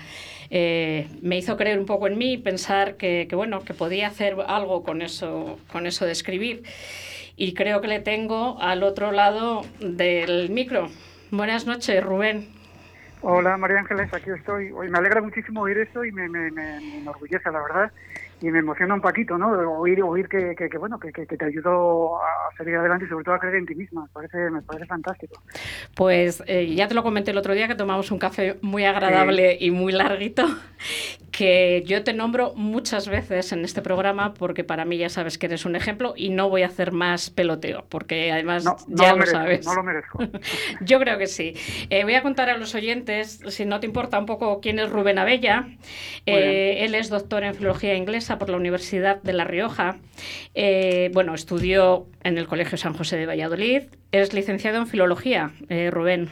eh, me hizo creer un poco en mí y pensar que, bueno, que podía hacer algo con eso, con eso de escribir. Y creo que le tengo al otro lado del micro. Buenas noches, Rubén. Hola María Ángeles, aquí estoy. Hoy me alegra muchísimo oír esto y me, me, me, me enorgullece, la verdad. Y me emociona un poquito, ¿no? Oír, oír que, que, que bueno, que, que, que te ayudó a salir adelante y sobre todo a creer en ti misma. Me parece, me parece fantástico. Pues eh, ya te lo comenté el otro día que tomamos un café muy agradable y muy larguito, que yo te nombro muchas veces en este programa porque para mí ya sabes que eres un ejemplo y no voy a hacer más peloteo porque además No, no ya lo lo, merezco, sabes. no lo merezco. Yo creo que sí. Eh, voy a contar a los oyentes, si no te importa un poco, quién es Rubén Abella. Eh, él es doctor en filología inglesa por la Universidad de La Rioja. Eh, bueno, estudió en el Colegio San José de Valladolid. Es licenciado en filología, eh, Rubén.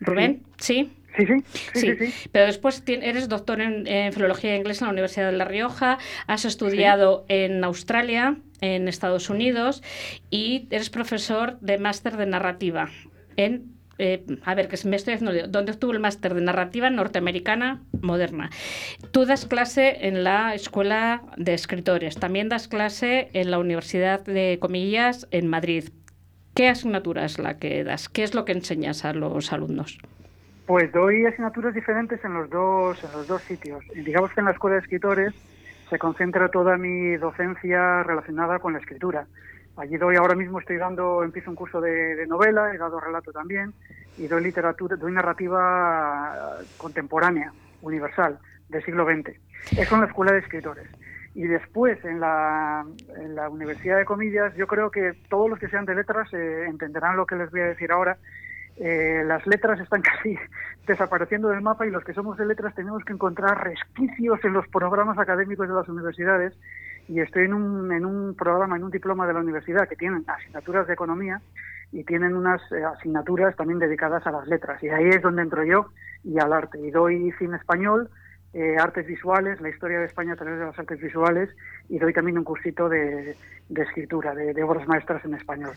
¿Rubén? ¿Sí? Sí, sí, Sí, sí, sí. sí. pero después eres doctor en, en filología inglesa en la Universidad de La Rioja, has estudiado en Australia, en Estados Unidos y eres profesor de máster de narrativa en eh, a ver, que me estoy haciendo. ¿Dónde obtuvo el máster de narrativa norteamericana moderna? Tú das clase en la Escuela de Escritores, también das clase en la Universidad de Comillas en Madrid. ¿Qué asignatura es la que das? ¿Qué es lo que enseñas a los alumnos? Pues doy asignaturas diferentes en los dos, en los dos sitios. Digamos que en la Escuela de Escritores se concentra toda mi docencia relacionada con la escritura. Allí doy, ahora mismo estoy dando, empiezo un curso de, de novela, he dado relato también, y doy literatura, doy narrativa contemporánea, universal, del siglo XX. Eso en la Escuela de Escritores. Y después, en la, en la Universidad de Comillas, yo creo que todos los que sean de letras eh, entenderán lo que les voy a decir ahora. Eh, las letras están casi desapareciendo del mapa y los que somos de letras tenemos que encontrar resquicios en los programas académicos de las universidades. Y estoy en un, en un programa, en un diploma de la universidad que tienen asignaturas de economía y tienen unas eh, asignaturas también dedicadas a las letras. Y ahí es donde entro yo y al arte. Y doy cine español, eh, artes visuales, la historia de España a través de las artes visuales y doy también un cursito de, escritura, de, obras maestras en español.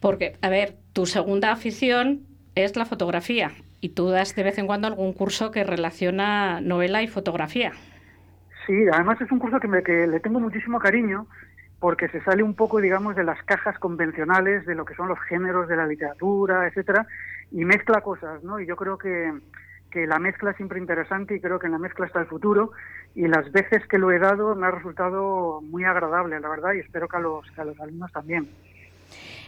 Porque, a ver, tu segunda afición es la fotografía y tú das de vez en cuando algún curso que relaciona novela y fotografía. Sí, además es un curso que, me, que le tengo muchísimo cariño porque se sale un poco, digamos, de las cajas convencionales de lo que son los géneros de la literatura, etcétera, y mezcla cosas, ¿no? Y yo creo que, que la mezcla es siempre interesante y creo que en la mezcla está el futuro y las veces que lo he dado me ha resultado muy agradable, la verdad, y espero que a los, que a los alumnos también.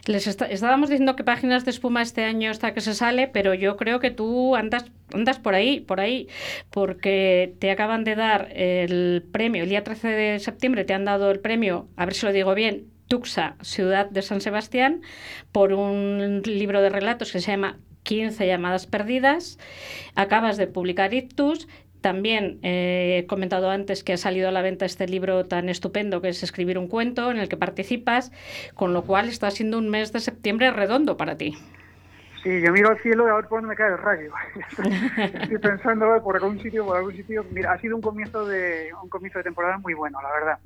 Les estábamos diciendo que páginas de espuma este año está que se sale, pero yo creo que tú andas, andas por ahí, por ahí, porque te acaban de dar el premio, el día 13 de septiembre te han dado el premio, a ver si lo digo bien, Tuxa, Ciudad de San Sebastián, por un libro de relatos que se llama 15 llamadas perdidas. Acabas de publicar Ictus también eh, he comentado antes que ha salido a la venta este libro tan estupendo que es Escribir un cuento, en el que participas, con lo cual está siendo un mes de septiembre redondo para ti. Sí, yo miro al cielo y a ver por dónde me cae el rayo. Estoy pensando por algún sitio, por algún sitio. Mira, ha sido un comienzo de un comienzo de temporada muy bueno, la verdad.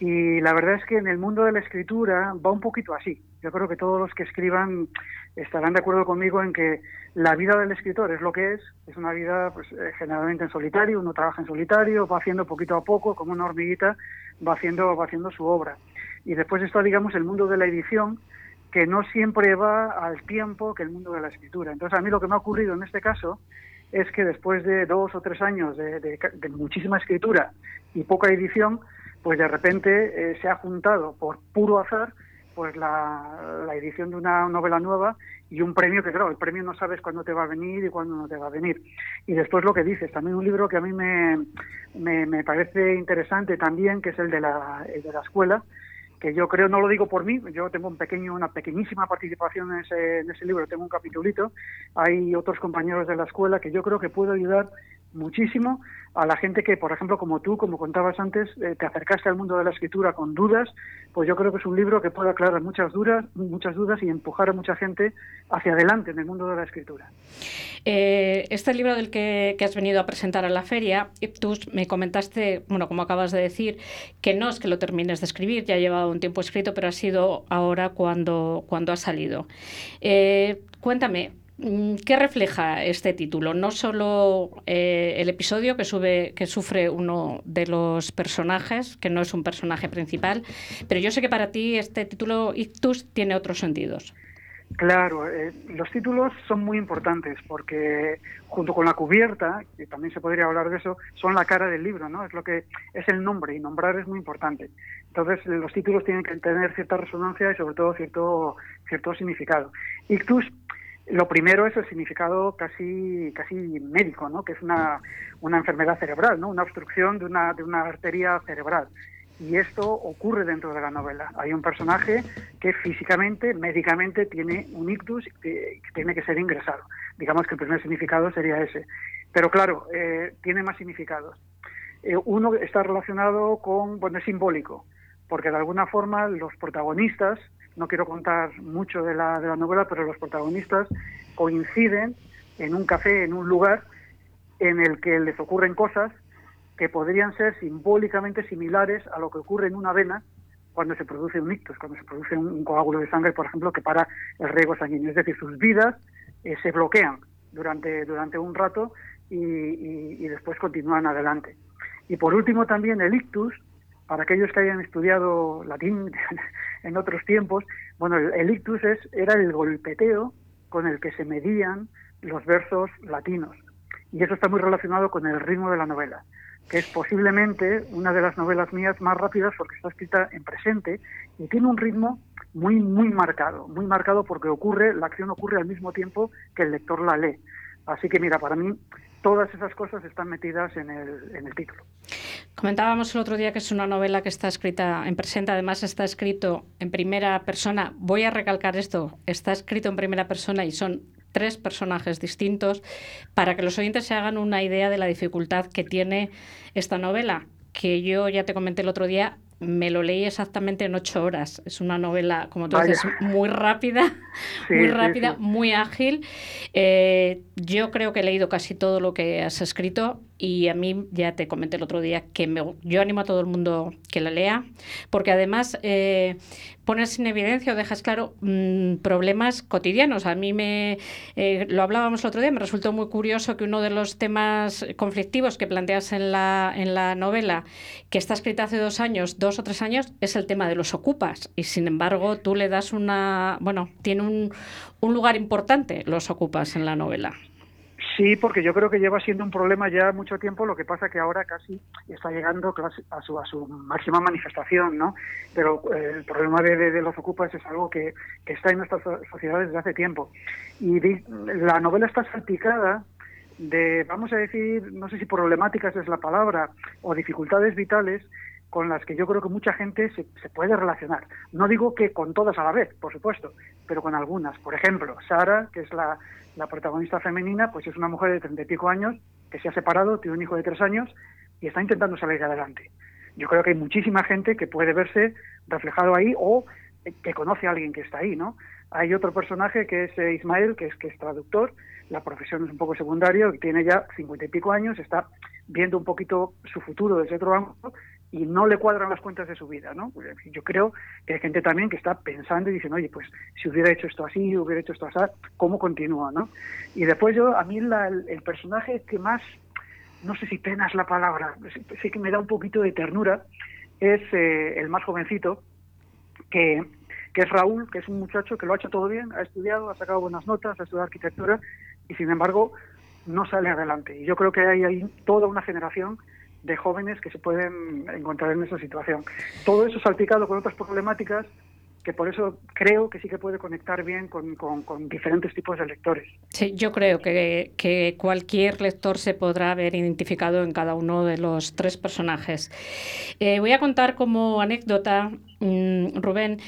Y la verdad es que en el mundo de la escritura va un poquito así. Yo creo que todos los que escriban estarán de acuerdo conmigo en que la vida del escritor es lo que es, es una vida pues, eh, generalmente en solitario, uno trabaja en solitario, va haciendo poquito a poco, como una hormiguita, va haciendo, va haciendo su obra. Y después está, digamos, el mundo de la edición, que no siempre va al tiempo que el mundo de la escritura. Entonces, a mí lo que me ha ocurrido en este caso es que después de dos o tres años de, muchísima escritura y poca edición, pues de repente eh, se ha juntado por puro azar pues la, edición de una novela nueva y un premio que, claro, el premio no sabes cuándo te va a venir y cuándo no te va a venir. Y después lo que dices, también un libro que a mí me, me, parece interesante también, que es el de, la, de la escuela, que yo creo, no lo digo por mí, yo tengo un pequeño, una pequeñísima participación en ese, en ese libro, tengo un capitulito, hay otros compañeros de la escuela que yo creo que puedo ayudar muchísimo a la gente que, por ejemplo, como tú, como contabas antes, eh, te acercaste al mundo de la escritura con dudas, pues yo creo que es un libro que puede aclarar muchas dudas, muchas dudas y empujar a mucha gente hacia adelante en el mundo de la escritura. Eh, este libro del que, has venido a presentar a la feria, tú me comentaste, bueno, como acabas de decir, que no es que lo termines de escribir, ya ha llevado un tiempo escrito, pero ha sido ahora cuando, cuando ha salido. Eh, cuéntame, ¿Qué refleja este título? No solo eh, el episodio que, sube, que sufre uno de los personajes, que no es un personaje principal, pero yo sé que para ti este título Ictus tiene otros sentidos. Claro, eh, los títulos son muy importantes porque junto con la cubierta, y también se podría hablar de eso, son la cara del libro, ¿no? Es lo que es el nombre y nombrar es muy importante. Entonces los títulos tienen que tener cierta resonancia y sobre todo cierto cierto significado. Ictus lo primero es el significado casi, casi médico, ¿no? que es una, una enfermedad cerebral, ¿no? una obstrucción de una, de una arteria cerebral. Y esto ocurre dentro de la novela. Hay un personaje que físicamente, médicamente, tiene un ictus que, tiene que ser ingresado. Digamos que el primer significado sería ese. Pero claro, eh, tiene más significados. Eh, uno está relacionado con, bueno, es simbólico, porque de alguna forma los protagonistas no quiero contar mucho de la, de la novela, pero los protagonistas coinciden en un café, en un lugar en el que les ocurren cosas que podrían ser simbólicamente similares a lo que ocurre en una vena cuando se produce un ictus, cuando se produce un, coágulo de sangre, por ejemplo, que para el riego sanguíneo. Es decir, sus vidas eh, se bloquean durante, durante un rato y, y, después continúan adelante. Y por último también el ictus, para aquellos que hayan estudiado latín en otros tiempos, bueno, el, ictus es, era el golpeteo con el que se medían los versos latinos. Y eso está muy relacionado con el ritmo de la novela, que es posiblemente una de las novelas mías más rápidas porque está escrita en presente y tiene un ritmo muy, muy marcado, muy marcado porque ocurre, la acción ocurre al mismo tiempo que el lector la lee. Así que mira, para mí todas esas cosas están metidas en el, en el título. Comentábamos el otro día que es una novela que está escrita en presente, además está escrito en primera persona. Voy a recalcar esto, está escrito en primera persona y son tres personajes distintos para que los oyentes se hagan una idea de la dificultad que tiene esta novela, que yo ya te comenté el otro día, me lo leí exactamente en ocho horas. Es una novela, como tú dices, muy rápida, muy rápida, muy ágil. Eh, yo creo que he leído casi todo lo que has escrito y a mí ya te comenté el otro día que me, yo animo a todo el mundo que la lea, porque además eh, pones en evidencia o dejas claro mm, problemas cotidianos. A mí me, eh, lo hablábamos el otro día, me resultó muy curioso que uno de los temas conflictivos que planteas en la, en la novela, que está escrita hace dos años, dos o tres años, es el tema de los ocupas. Y sin embargo, tú le das una, bueno, tiene un, un lugar importante los ocupas en la novela. Sí, porque yo creo que lleva siendo un problema ya mucho tiempo, lo que pasa que ahora casi está llegando a su, a su máxima manifestación, ¿no? Pero eh, el problema de, los ocupas es algo que, está en nuestras sociedades desde hace tiempo. Y la novela está salpicada de, vamos a decir, no sé si problemáticas es la palabra, o dificultades vitales con las que yo creo que mucha gente se, se, puede relacionar. No digo que con todas a la vez, por supuesto, pero con algunas. Por ejemplo, Sara, que es la, la protagonista femenina, pues es una mujer de treinta y pico años que se ha separado, tiene un hijo de tres años y está intentando salir adelante. Yo creo que hay muchísima gente que puede verse reflejado ahí o que conoce a alguien que está ahí, ¿no? Hay otro personaje que es eh, Ismael, que es que es traductor, la profesión es un poco secundaria, tiene ya cincuenta y pico años, está viendo un poquito su futuro desde otro ángulo y no le cuadran las cuentas de su vida, ¿no? Pues, yo creo que hay gente también que está pensando y diciendo, oye, pues si hubiera hecho esto así, hubiera hecho esto así, ¿cómo continúa, no? Y después yo, a mí el, personaje que más, no sé si pena es la palabra, sí que me da un poquito de ternura, es eh, el más jovencito, que, que es Raúl, que es un muchacho que lo ha hecho todo bien, ha estudiado, ha sacado buenas notas, ha estudiado arquitectura y sin embargo no sale adelante. Y yo creo que hay ahí toda una generación de jóvenes que se pueden encontrar en esa situación. Todo eso salpicado con otras problemáticas que por eso creo que sí que puede conectar bien con, diferentes tipos de lectores. Sí, yo creo que, que, cualquier lector se podrá haber identificado en cada uno de los tres personajes. Eh, voy a contar como anécdota, mm, Rubén,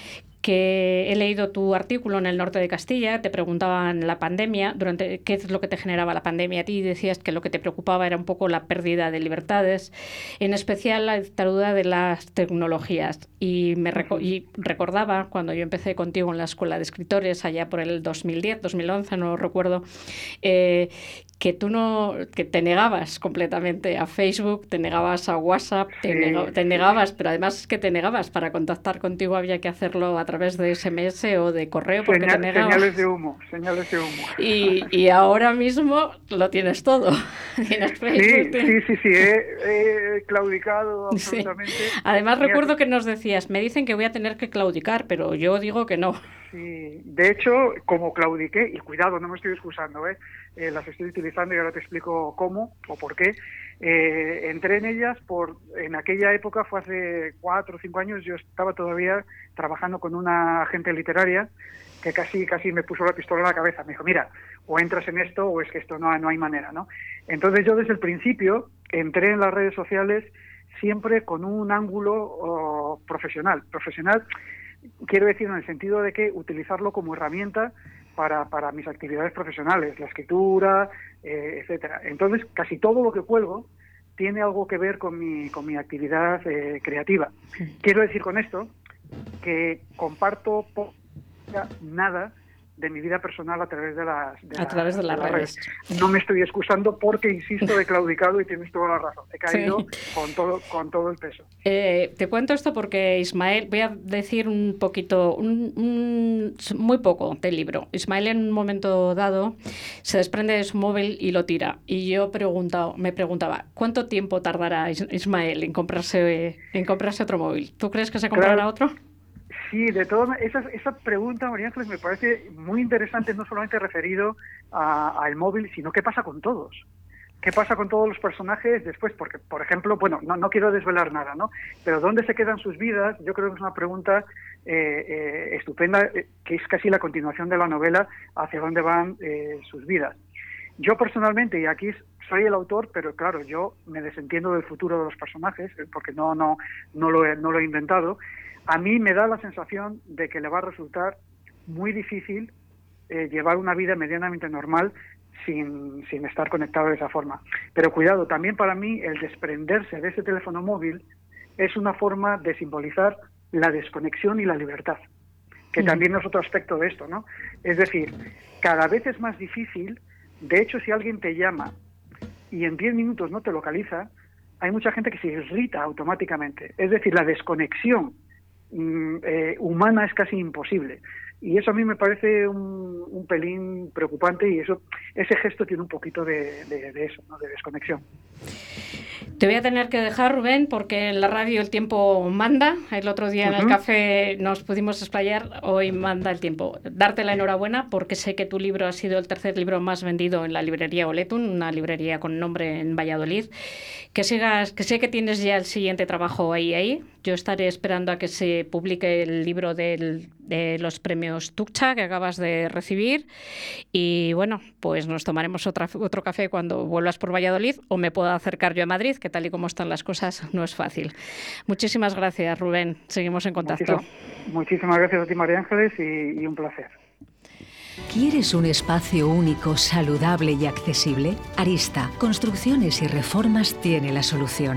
que he leído tu artículo en el norte de Castilla, te preguntaban la pandemia, durante qué es lo que te generaba la pandemia a ti, decías que lo que te preocupaba era un poco la pérdida de libertades, en especial la dictadura de las tecnologías. Y me y recordaba cuando yo empecé contigo en la escuela de escritores allá por el 2010, 2011, no lo recuerdo, eh, que tú no, que te negabas completamente a Facebook, te negabas a WhatsApp, te, negabas, pero además es que te negabas, para contactar contigo había que hacerlo a través de SMS o de correo porque te negabas. Señales de humo, señales de humo. Y, y ahora mismo lo tienes todo. tienes Facebook. Sí, sí, sí, he, claudicado absolutamente. Además recuerdo que nos decías, me dicen que voy a tener que claudicar, pero yo digo que no. Sí, de hecho, como claudiqué, y cuidado, no me estoy excusando, ¿eh? Eh, las estoy utilizando y ahora te explico cómo o por qué. Eh, entré en ellas por, en aquella época, fue hace cuatro o cinco años, yo estaba todavía trabajando con una agente literaria que casi, casi me puso la pistola en la cabeza. Me dijo, mira, o entras en esto o es que esto no, no hay manera, ¿no? Entonces yo desde el principio entré en las redes sociales siempre con un ángulo oh, profesional. Profesional quiero decir en el sentido de que utilizarlo como herramienta para, para mis actividades profesionales, la escritura, eh, etcétera. Entonces, casi todo lo que cuelgo tiene algo que ver con mi, con mi actividad eh, creativa. Quiero decir con esto que comparto nada de mi vida personal a través de las, a través de las, redes. No me estoy excusando porque, insisto, he claudicado y tienes toda la razón. He caído con, todo, con todo el peso. Eh, te cuento esto porque Ismael, voy a decir un poquito, un, muy poco del libro. Ismael en un momento dado se desprende de su móvil y lo tira. Y yo preguntado, me preguntaba, ¿cuánto tiempo tardará Ismael en comprarse, en comprarse otro móvil? ¿Tú crees que se comprará otro? Sí, de todo, esa, esa pregunta, María Ángeles, me parece muy interesante, no solamente referido al móvil, sino qué pasa con todos. ¿Qué pasa con todos los personajes después? Porque, por ejemplo, bueno, no, no quiero desvelar nada, ¿no? Pero ¿dónde se quedan sus vidas? Yo creo que es una pregunta eh, eh, estupenda, eh, que es casi la continuación de la novela, hacia dónde van sus vidas. Yo personalmente, y aquí soy el autor, pero claro, yo me desentiendo del futuro de los personajes, porque no, no, no, lo, no lo he inventado, a mí me da la sensación de que le va a resultar muy difícil eh, llevar una vida medianamente normal sin, sin estar conectado de esa forma. Pero cuidado, también para mí el desprenderse de ese teléfono móvil es una forma de simbolizar la desconexión y la libertad, que también es otro aspecto de esto, ¿no? Es decir, cada vez es más difícil, de hecho, si alguien te llama y en 10 minutos no te localiza, hay mucha gente que se irrita automáticamente. Es decir, la desconexión eh, humana es casi imposible. Y eso a mí me parece un, un pelín preocupante y eso ese gesto tiene un poquito de, de, de eso, ¿no? de desconexión. Te voy a tener que dejar, Rubén, porque en la radio el tiempo manda. El otro día en el café nos pudimos explayar, hoy manda el tiempo. Darte la enhorabuena porque sé que tu libro ha sido el tercer libro más vendido en la librería Oletun, una librería con nombre en Valladolid. Que sigas, que sé que tienes ya el siguiente trabajo ahí ahí. Yo estaré esperando a que se publique el libro del, de los premios Tuccha que acabas de recibir. Y bueno, pues nos tomaremos otra, otro café cuando vuelvas por Valladolid o me pueda acercar yo a Madrid, que tal y como están las cosas no es fácil. Muchísimas gracias, Rubén. Seguimos en contacto. Muchísimas, gracias a ti, María Ángeles, y un placer. ¿Quieres un espacio único, saludable y accesible? Arista, Construcciones y Reformas tiene la solución.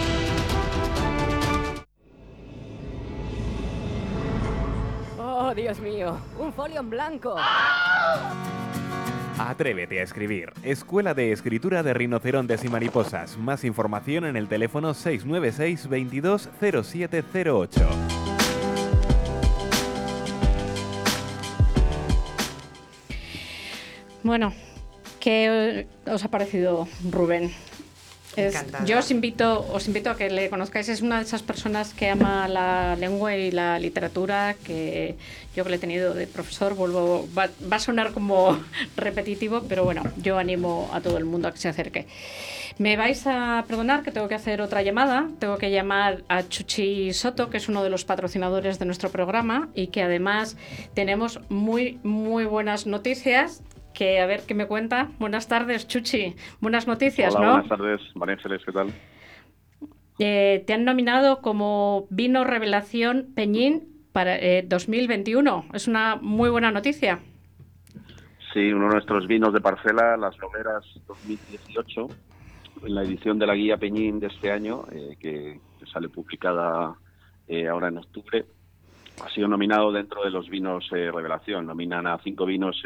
Oh, Dios mío, un folio en blanco. Atrévete a escribir. Escuela de Escritura de Rinocerontes y Mariposas. Más información en el teléfono 696 220708. Bueno, ¿qué os ha parecido Rubén? Yo os invito, os invito a que le conozcáis. Es una de esas personas que ama la lengua y la literatura, que yo que le he tenido de profesor, vuelvo, va, a sonar como repetitivo, pero bueno, yo animo a todo el mundo a que se acerque. Me vais a perdonar que tengo que hacer otra llamada. Tengo que llamar a Chuchi Soto, que es uno de los patrocinadores de nuestro programa y que además tenemos muy, muy buenas noticias que a ver qué me cuenta. Buenas tardes, Chuchi. Buenas noticias, Hola, ¿no? Buenas tardes, María Ángeles, ¿qué tal? Eh, te han nominado como Vino Revelación Peñín para 2021. Eh, es una muy buena noticia. Sí, uno de nuestros vinos de parcela, Las Logueras 2018, en la edición de la guía Peñín de este año, eh, que, sale publicada ahora en octubre, ha sido nominado dentro de los vinos Revelación. Nominan a cinco vinos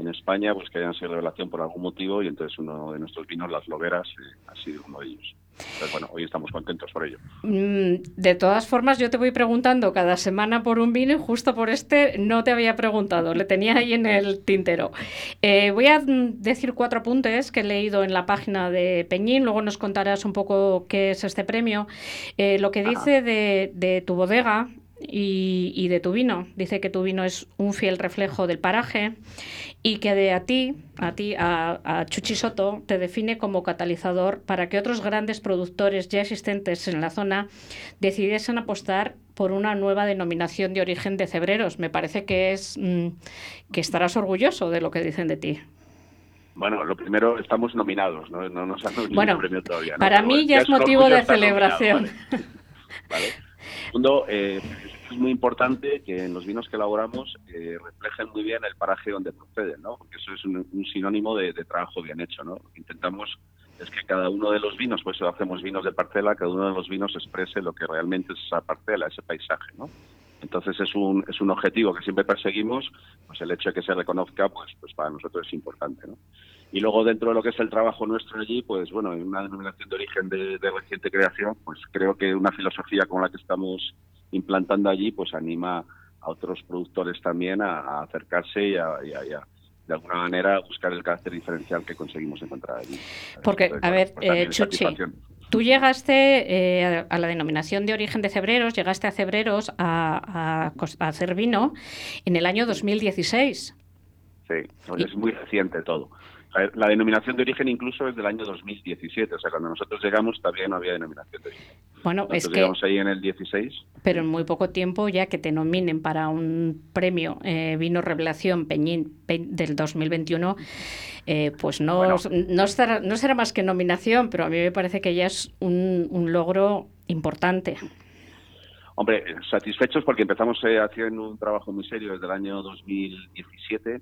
en España pues que hayan sido revelación por algún motivo y entonces uno de nuestros vinos, Las Logueras, eh, ha sido uno de ellos. Entonces, bueno, hoy estamos contentos por ello. Mm, de todas formas, yo te voy preguntando cada semana por un vino y justo por este no te había preguntado, le tenía ahí en el tintero. Eh, voy a decir cuatro apuntes que he leído en la página de Peñín, luego nos contarás un poco qué es este premio. Eh, lo que dice de, de tu bodega, y, de tu vino. Dice que tu vino es un fiel reflejo del paraje y que de a ti, a ti, a, a Chuchi Soto, te define como catalizador para que otros grandes productores ya existentes en la zona decidiesen apostar por una nueva denominación de origen de cebreros. Me parece que es mm, que estarás orgulloso de lo que dicen de ti. Bueno, lo primero, estamos nominados, no, no nos han bueno, el premio todavía. Para mí ya, es motivo de celebración. ¿vale? Segundo, eh, es muy importante que en los vinos que elaboramos eh, reflejen muy bien el paraje donde proceden, ¿no? Porque eso es un, sinónimo de, trabajo bien hecho, ¿no? Lo que intentamos es que cada uno de los vinos, pues hacemos vinos de parcela, cada uno de los vinos exprese lo que realmente es esa parcela, ese paisaje, ¿no? Entonces es un, es un objetivo que siempre perseguimos, pues el hecho de que se reconozca, pues, pues para nosotros es importante, ¿no? Y luego dentro de lo que es el trabajo nuestro allí, pues bueno, en una denominación de origen de, de reciente creación, pues creo que una filosofía como la que estamos implantando allí, pues anima a otros productores también a, acercarse y a, de alguna manera buscar el carácter diferencial que conseguimos encontrar allí. Porque, a ver, pues eh, Chuchi, tú llegaste eh, a la denominación de origen de Cebreros, llegaste a Cebreros a, hacer vino en el año 2016. Sí, es muy reciente todo. La denominación de origen incluso es del año 2017, o sea, cuando nosotros llegamos todavía no había denominación de origen. Bueno, es que... llegamos ahí en el 16. Pero en muy poco tiempo ya que te nominen para un premio eh, Vino Revelación Peñín del 2021, eh, pues no, no, estará, no será más que nominación, pero a mí me parece que ya es un, un logro importante. Hombre, satisfechos porque empezamos eh, haciendo un trabajo muy serio desde el año 2017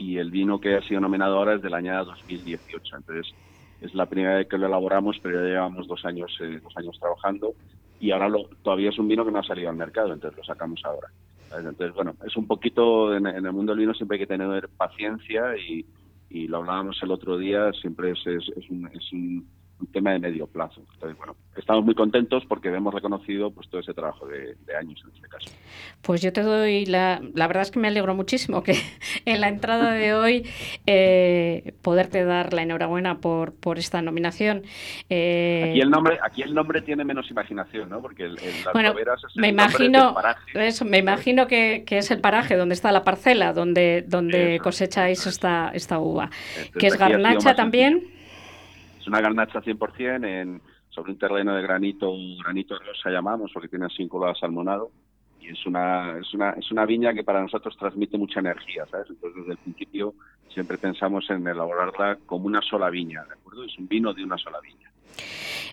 y el vino que ha sido nominado ahora es del año 2018. Entonces, es la primera vez que lo elaboramos, pero ya llevamos dos años, eh, dos años trabajando y ahora lo, todavía es un vino que no ha salido al mercado, entonces lo sacamos ahora. Entonces, bueno, es un poquito, en, el mundo del vino siempre hay que tener paciencia y, y lo hablábamos el otro día, siempre es, es, es un, es un un tema de medio plazo. Entonces, bueno, estamos muy contentos porque hemos reconocido pues todo ese trabajo de, años en este caso. Pues yo te doy la, la verdad es que me alegro muchísimo que en la entrada de hoy eh, poderte dar la enhorabuena por, por esta nominación. Eh, aquí el nombre, aquí el nombre tiene menos imaginación, ¿no? Porque el, las bueno, me imagino, eso, me imagino que, que, es el paraje donde está la parcela, donde, donde cosecháis esta, esta uva, que es garnacha también. Es una garnacha 100% en, sobre un terreno de granito, granito rosa llamamos, porque tiene así color salmonado. Y es una, es, una, es una viña que para nosotros transmite mucha energía, ¿sabes? Entonces, desde el principio siempre pensamos en elaborarla como una sola viña, ¿de acuerdo? Es un vino de una sola viña.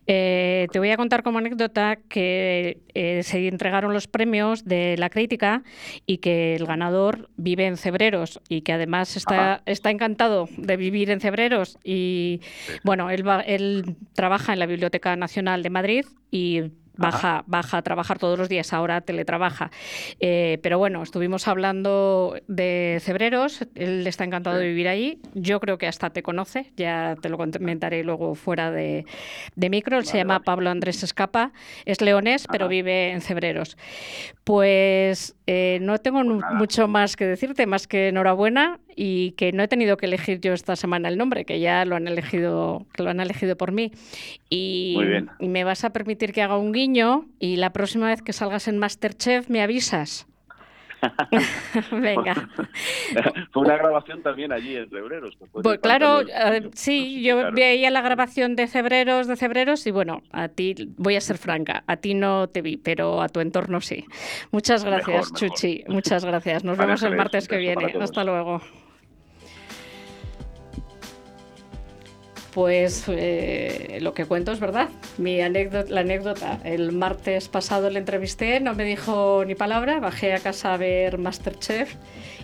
Eh, te voy a contar como anécdota que eh, se entregaron los premios de la crítica y que el ganador vive en Cebreros y que además está, está encantado de vivir en Cebreros. Y bueno, él, va, él trabaja en la Biblioteca Nacional de Madrid y baja, baja a trabajar todos los días, ahora teletrabaja. Eh, pero bueno, estuvimos hablando de Cebreros, él está encantado de vivir allí, yo creo que hasta te conoce, ya te lo comentaré luego fuera de, micro, él se llama Pablo Andrés Escapa, es leonés, pero vive en Cebreros. Pues eh, no tengo pues mucho más que decirte, más que enhorabuena y que no he tenido que elegir yo esta semana el nombre, que ya lo han elegido, que lo han elegido por mí. Y, me vas a permitir que haga un guiño y la próxima vez que salgas en Masterchef me avisas. Venga. Fue una grabación también allí en Cebreros. Pues claro, eh, sí, yo veía la grabación de Cebreros, de Cebreros y bueno, a ti, voy a ser franca, a ti no te vi, pero a tu entorno sí. Muchas gracias, Chuchi, muchas gracias. Nos vemos el martes que viene. Hasta luego. Pues eh, lo que cuento es verdad. Mi anécdota, la anécdota, el martes pasado le entrevisté, no me dijo ni palabra, bajé a casa a ver Masterchef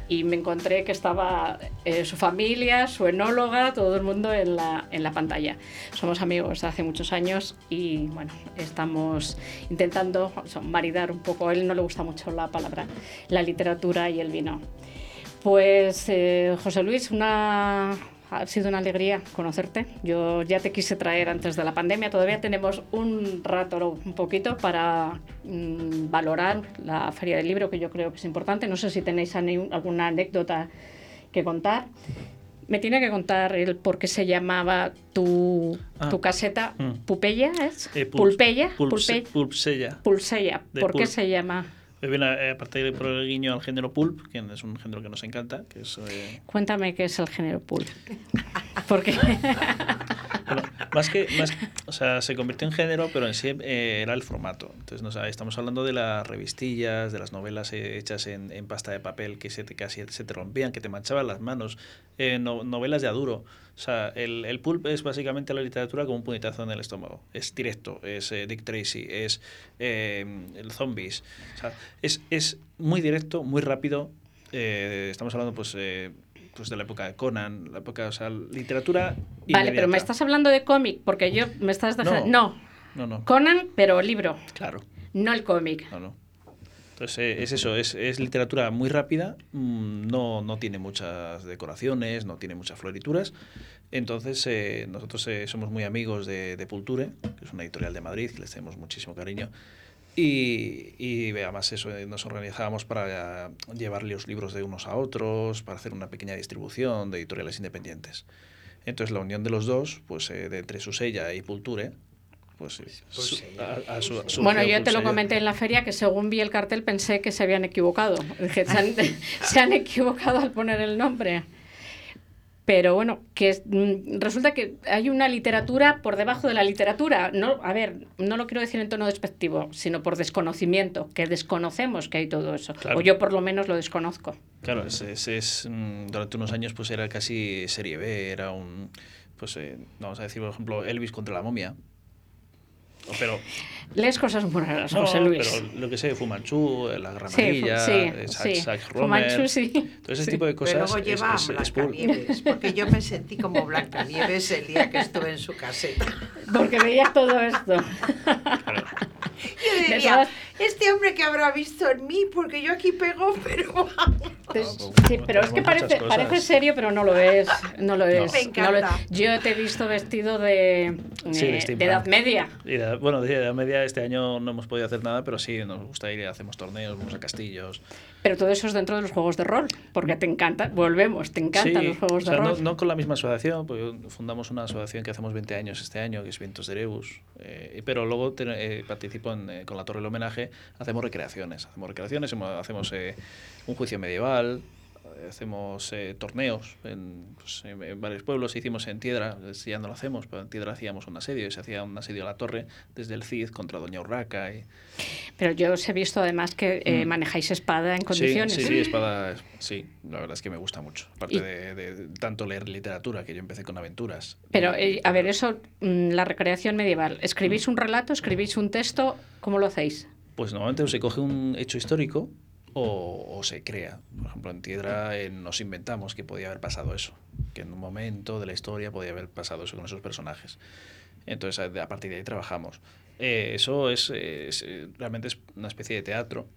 y me encontré que estaba eh, su familia, su enóloga, todo el mundo en la, pantalla. Somos amigos hace muchos años y bueno, estamos intentando maridar un poco, a él no le gusta mucho la palabra, la literatura y el vino. Pues eh, José Luis, una ha sido una alegría conocerte. Yo ya te quise traer antes de la pandemia. Todavía tenemos un rato, un poquito, para mm, valorar la Feria del Libro, que yo creo que es importante. No sé si tenéis alguna anécdota que contar. Me tiene que contar el por qué se llamaba tu, ah. tu caseta mm. Pupeya, ¿es? Eh, Pulpeya. Pulseya. ¿Por qué se llama? Viene aparte por el guiño al género pulp, que es un género que nos encanta. Que es, eh, Cuéntame qué es el género pulp. Porque más que, más, o sea, se convirtió en género, pero en sí eh, era el formato. Entonces, no, estamos hablando de las revistillas, de las novelas hechas en, en, pasta de papel que se te, casi se te rompían, que te manchaban las manos, eh, novelas de aduro. O sea, el, el, pulp es básicamente la literatura como un puñetazo en el estómago. Es directo, es eh, Dick Tracy, es eh, el zombies. O sea, es, es muy directo, muy rápido. Eh, estamos hablando pues, pues de la época de Conan, la época, o sea, literatura. Vale, pero me estás hablando de cómic, porque yo me estás dejando. No. no. No, Conan, pero libro. Claro. No el cómic. No, no. Entonces es eso, es, es literatura muy rápida, mm, no, no, tiene muchas decoraciones, no tiene muchas florituras. Entonces eh, nosotros eh, somos muy amigos de, de, Pulture, que es una editorial de Madrid, que les tenemos muchísimo cariño. Y, y además eso, eh, nos organizábamos para llevar los libros de unos a otros, para hacer una pequeña distribución de editoriales independientes. Entonces la unión de los dos, pues de entre Susella y Pulture, pues sí. bueno, yo te lo comenté en la feria que según vi el cartel pensé que se habían equivocado. se, han, equivocado al poner el nombre. Pero bueno, que mm, resulta que hay una literatura por debajo de la literatura. No, a ver, no lo quiero decir en tono despectivo, sino por desconocimiento, que desconocemos que hay todo eso. O yo por lo menos lo desconozco. Claro, es, es, mm, durante unos años pues era casi serie B, era un, pues eh, vamos a decir por ejemplo Elvis contra la momia, Pero, Lees cosas muy raras, no, José Luis. pero lo que sé, Fumanchu, eh, la Sí, gramarilla, fu- sí, eh, sí. Fumanchu, sí. todo ese tipo de Pero cosas luego es, lleva es- a es porque yo me sentí como Blancanieves el día que estuve en su caseta. Porque veías todo esto. Yo De diría, todas- este hombre que habrá visto en mí, porque yo aquí pego, pero vamos. Sí, pero es que parece, parece serio, pero no lo es. No lo es. Me no lo es. encanta. Yo te he visto vestido de, Sí, eh, de Edad Media. Y de- bueno, de edad media este año no hemos podido hacer nada, pero sí, nos gusta ir, hacemos torneos, vamos a castillos. Pero todo eso es dentro de los juegos de rol. Porque te encanta, volvemos, te encantan Sí, los juegos o sea, de no, rol. no con la misma asociación, porque fundamos una asociación que hacemos 20 años este año, que es Vientos de Erebus, eh, pero luego te- eh, participo en, eh, con la Torre del Homenaje, hacemos recreaciones, hacemos recreaciones, hacemos eh, un juicio medieval, eh, hacemos eh, torneos en, pues, en- varios pueblos, hicimos en Tiedra, ya no lo hacemos, pero en Tiedra hacíamos un asedio, y se hacía un asedio a la torre desde el Cid contra Doña Urraca. Y, Pero yo os he visto además que eh, Mm. manejáis espada en Sí, condiciones. Sí, sí, espada, sí, la verdad es que me gusta mucho. Aparte Y- de, de tanto leer literatura, que yo empecé con aventuras. Pero, eh, a ver, eso, mm, la recreación medieval. ¿Escribís un relato? ¿Escribís un texto? ¿Cómo lo hacéis? Pues normalmente se coge un hecho histórico o, o se crea. Por ejemplo, en Tiedra eh, nos inventamos que podía haber pasado eso, que en un momento de la historia podía haber pasado eso con esos personajes. Entonces, a, a partir de ahí trabajamos. Eh, eso es, es, eh, realmente es una especie de teatro.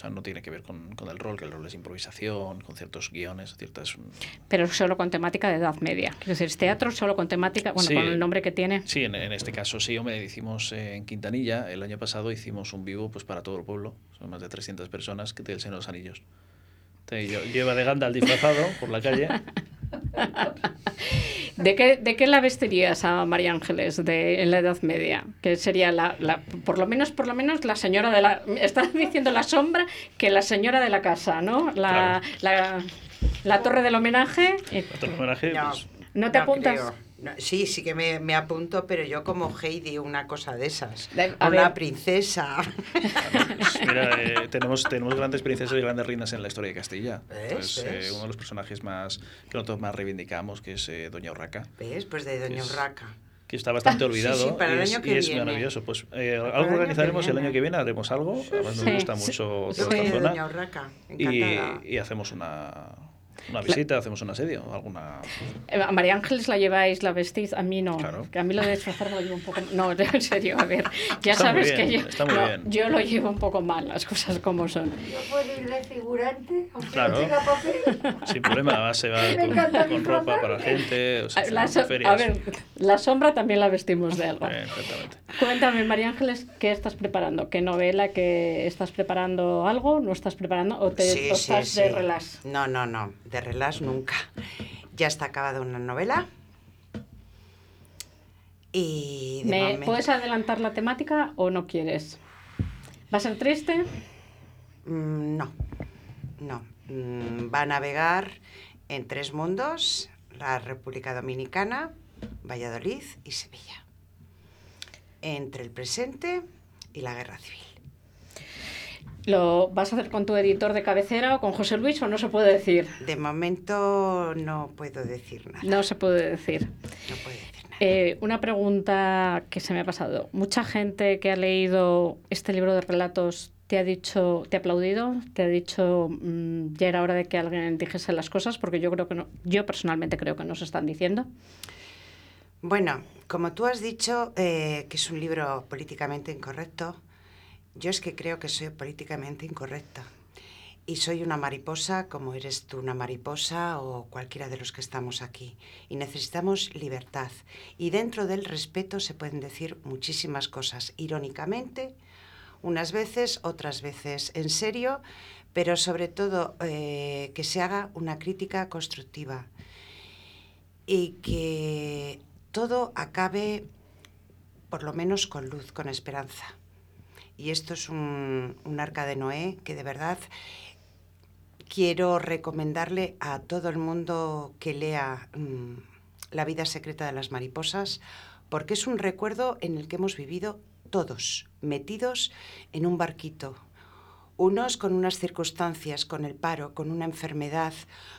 O sea, no tiene que ver con, con el rol, que el rol es improvisación, con ciertos guiones, ciertas... Pero solo con temática de Edad Media. Quiero decir, es teatro solo con temática, bueno, Sí. con el nombre que tiene. Sí, en, en este caso sí, hombre, hicimos eh, en Quintanilla, el año pasado hicimos un vivo pues para todo el pueblo, son más de 300 personas que del Señor de los Anillos. Entonces, yo, yo iba de Gandalf disfrazado por la calle. ¿De qué, ¿De qué la vestirías a María Ángeles de, en la Edad Media? Que sería la, la- por lo menos, por lo menos la señora de la. Estás diciendo la sombra que la señora de la casa, ¿no? La, la, la torre del homenaje. eh, Otro homenaje, No, pues, ¿No te apuntas? creo. No, sí, sí que me, me apunto, pero yo como Heidi, una cosa de esas. A una ver. princesa. pues, mira, eh, tenemos, tenemos grandes princesas y grandes reinas en la historia de Castilla. ¿Ves? Entonces, eh, uno de los personajes más que nosotros más reivindicamos, que es eh, Doña Urraca, ¿Ves? Pues de Doña Es- Urraca. que está bastante Sí, olvidado sí, para el y es, año y que es viene. maravilloso. Pues eh, algo organizaremos el año que viene, haremos algo. Además nos gusta sí. mucho toda esta zona. Doña Urraca. y, Encantada. y hacemos una, una visita, hacemos un asedio, alguna... Eh, A María Ángeles la lleváis, la vestís, a mí no. Claro. Que a mí lo de disfrazar lo llevo un poco. No, en serio, a ver. Ya Está sabes que bien, yo, está muy no, bien. yo lo llevo un poco mal, las cosas como son. Yo puedo ir de figurante, aunque Claro. no tenga papel. Sin problema, además se va con, con ropa para gente, o sea, La so- ferias. a ver, la sombra también la vestimos de algo. Eh, exactamente. Cuéntame, María Ángeles, ¿qué estás preparando? ¿Qué novela? ¿Que estás preparando algo? ¿No estás preparando? ¿O, te, Sí, o sí, estás de sí. relax? No, no, no, de relax nunca. Ya está acabada una novela. Y de ¿Me momento- puedes adelantar la temática o no quieres? ¿Va a ser triste? Mm, No, no. Mm, Va a navegar en tres mundos, la República Dominicana, Valladolid y Sevilla. Entre el presente y la guerra civil. ¿Lo vas a hacer con tu editor de cabecera o con José Luis o no se puede decir? De momento no puedo decir nada. No se puede decir. No puedo decir nada. Eh, una pregunta que se me ha pasado. Mucha gente que ha leído este libro de relatos te ha dicho, te ha aplaudido, te ha dicho mm, ya era hora de que alguien dijese las cosas, porque yo creo que no, yo personalmente creo que no se están diciendo. Bueno, como tú has dicho eh, que es un libro políticamente incorrecto, yo es que creo que soy políticamente incorrecta. Y soy una mariposa como eres tú una mariposa o cualquiera de los que estamos aquí. Y necesitamos libertad. Y dentro del respeto se pueden decir muchísimas cosas, irónicamente, unas veces, otras veces en serio, pero sobre todo eh, que se haga una crítica constructiva y que todo acabe por lo menos con luz, con esperanza. Y esto es un, arca de Noé que de verdad quiero recomendarle a todo el mundo que lea mm, La vida secreta de las mariposas, porque es un recuerdo en el que hemos vivido todos, metidos en un barquito. Unos con unas circunstancias, con el paro, con una enfermedad,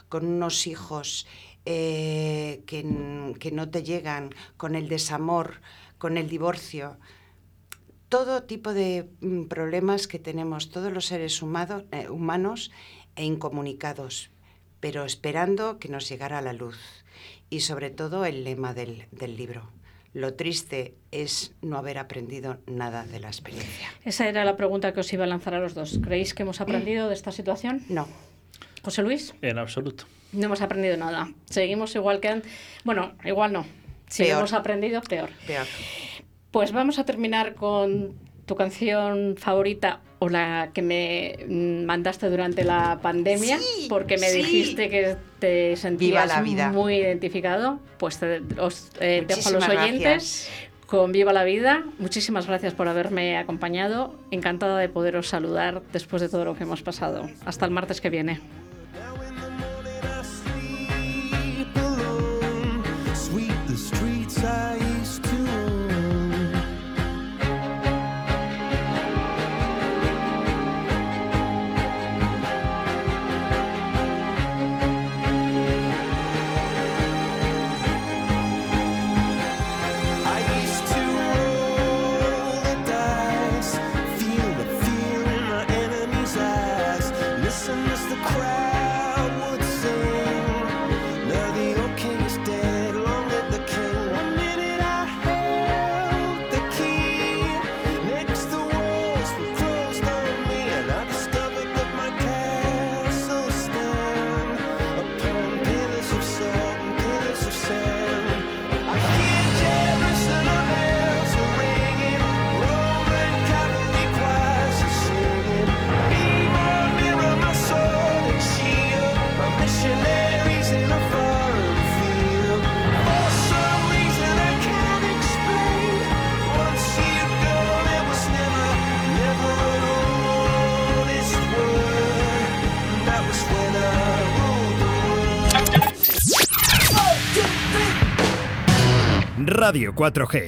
con unos hijos eh, que, que no te llegan, con el desamor, con el divorcio. Todo tipo de mm, problemas que tenemos todos los seres humado- eh, humanos e incomunicados, pero esperando que nos llegara la luz. Y sobre todo el lema del, del libro. Lo triste es no haber aprendido nada de la experiencia. Esa era la pregunta que os iba a lanzar a los dos. ¿Creéis que hemos aprendido de esta situación? No. José Luis, En absoluto. no hemos aprendido nada. Seguimos igual que antes. Bueno, igual no. Si Peor. hemos aprendido, peor. Peor. Pues vamos a terminar con tu canción favorita o la que me mandaste durante la pandemia, Sí, porque me sí. dijiste que te sentías la vida. muy identificado. Pues te, os eh, dejo a los oyentes gracias. con Viva la Vida. Muchísimas gracias por haberme acompañado. Encantada de poderos saludar después de todo lo que hemos pasado. Hasta el martes que viene. Radio 4G.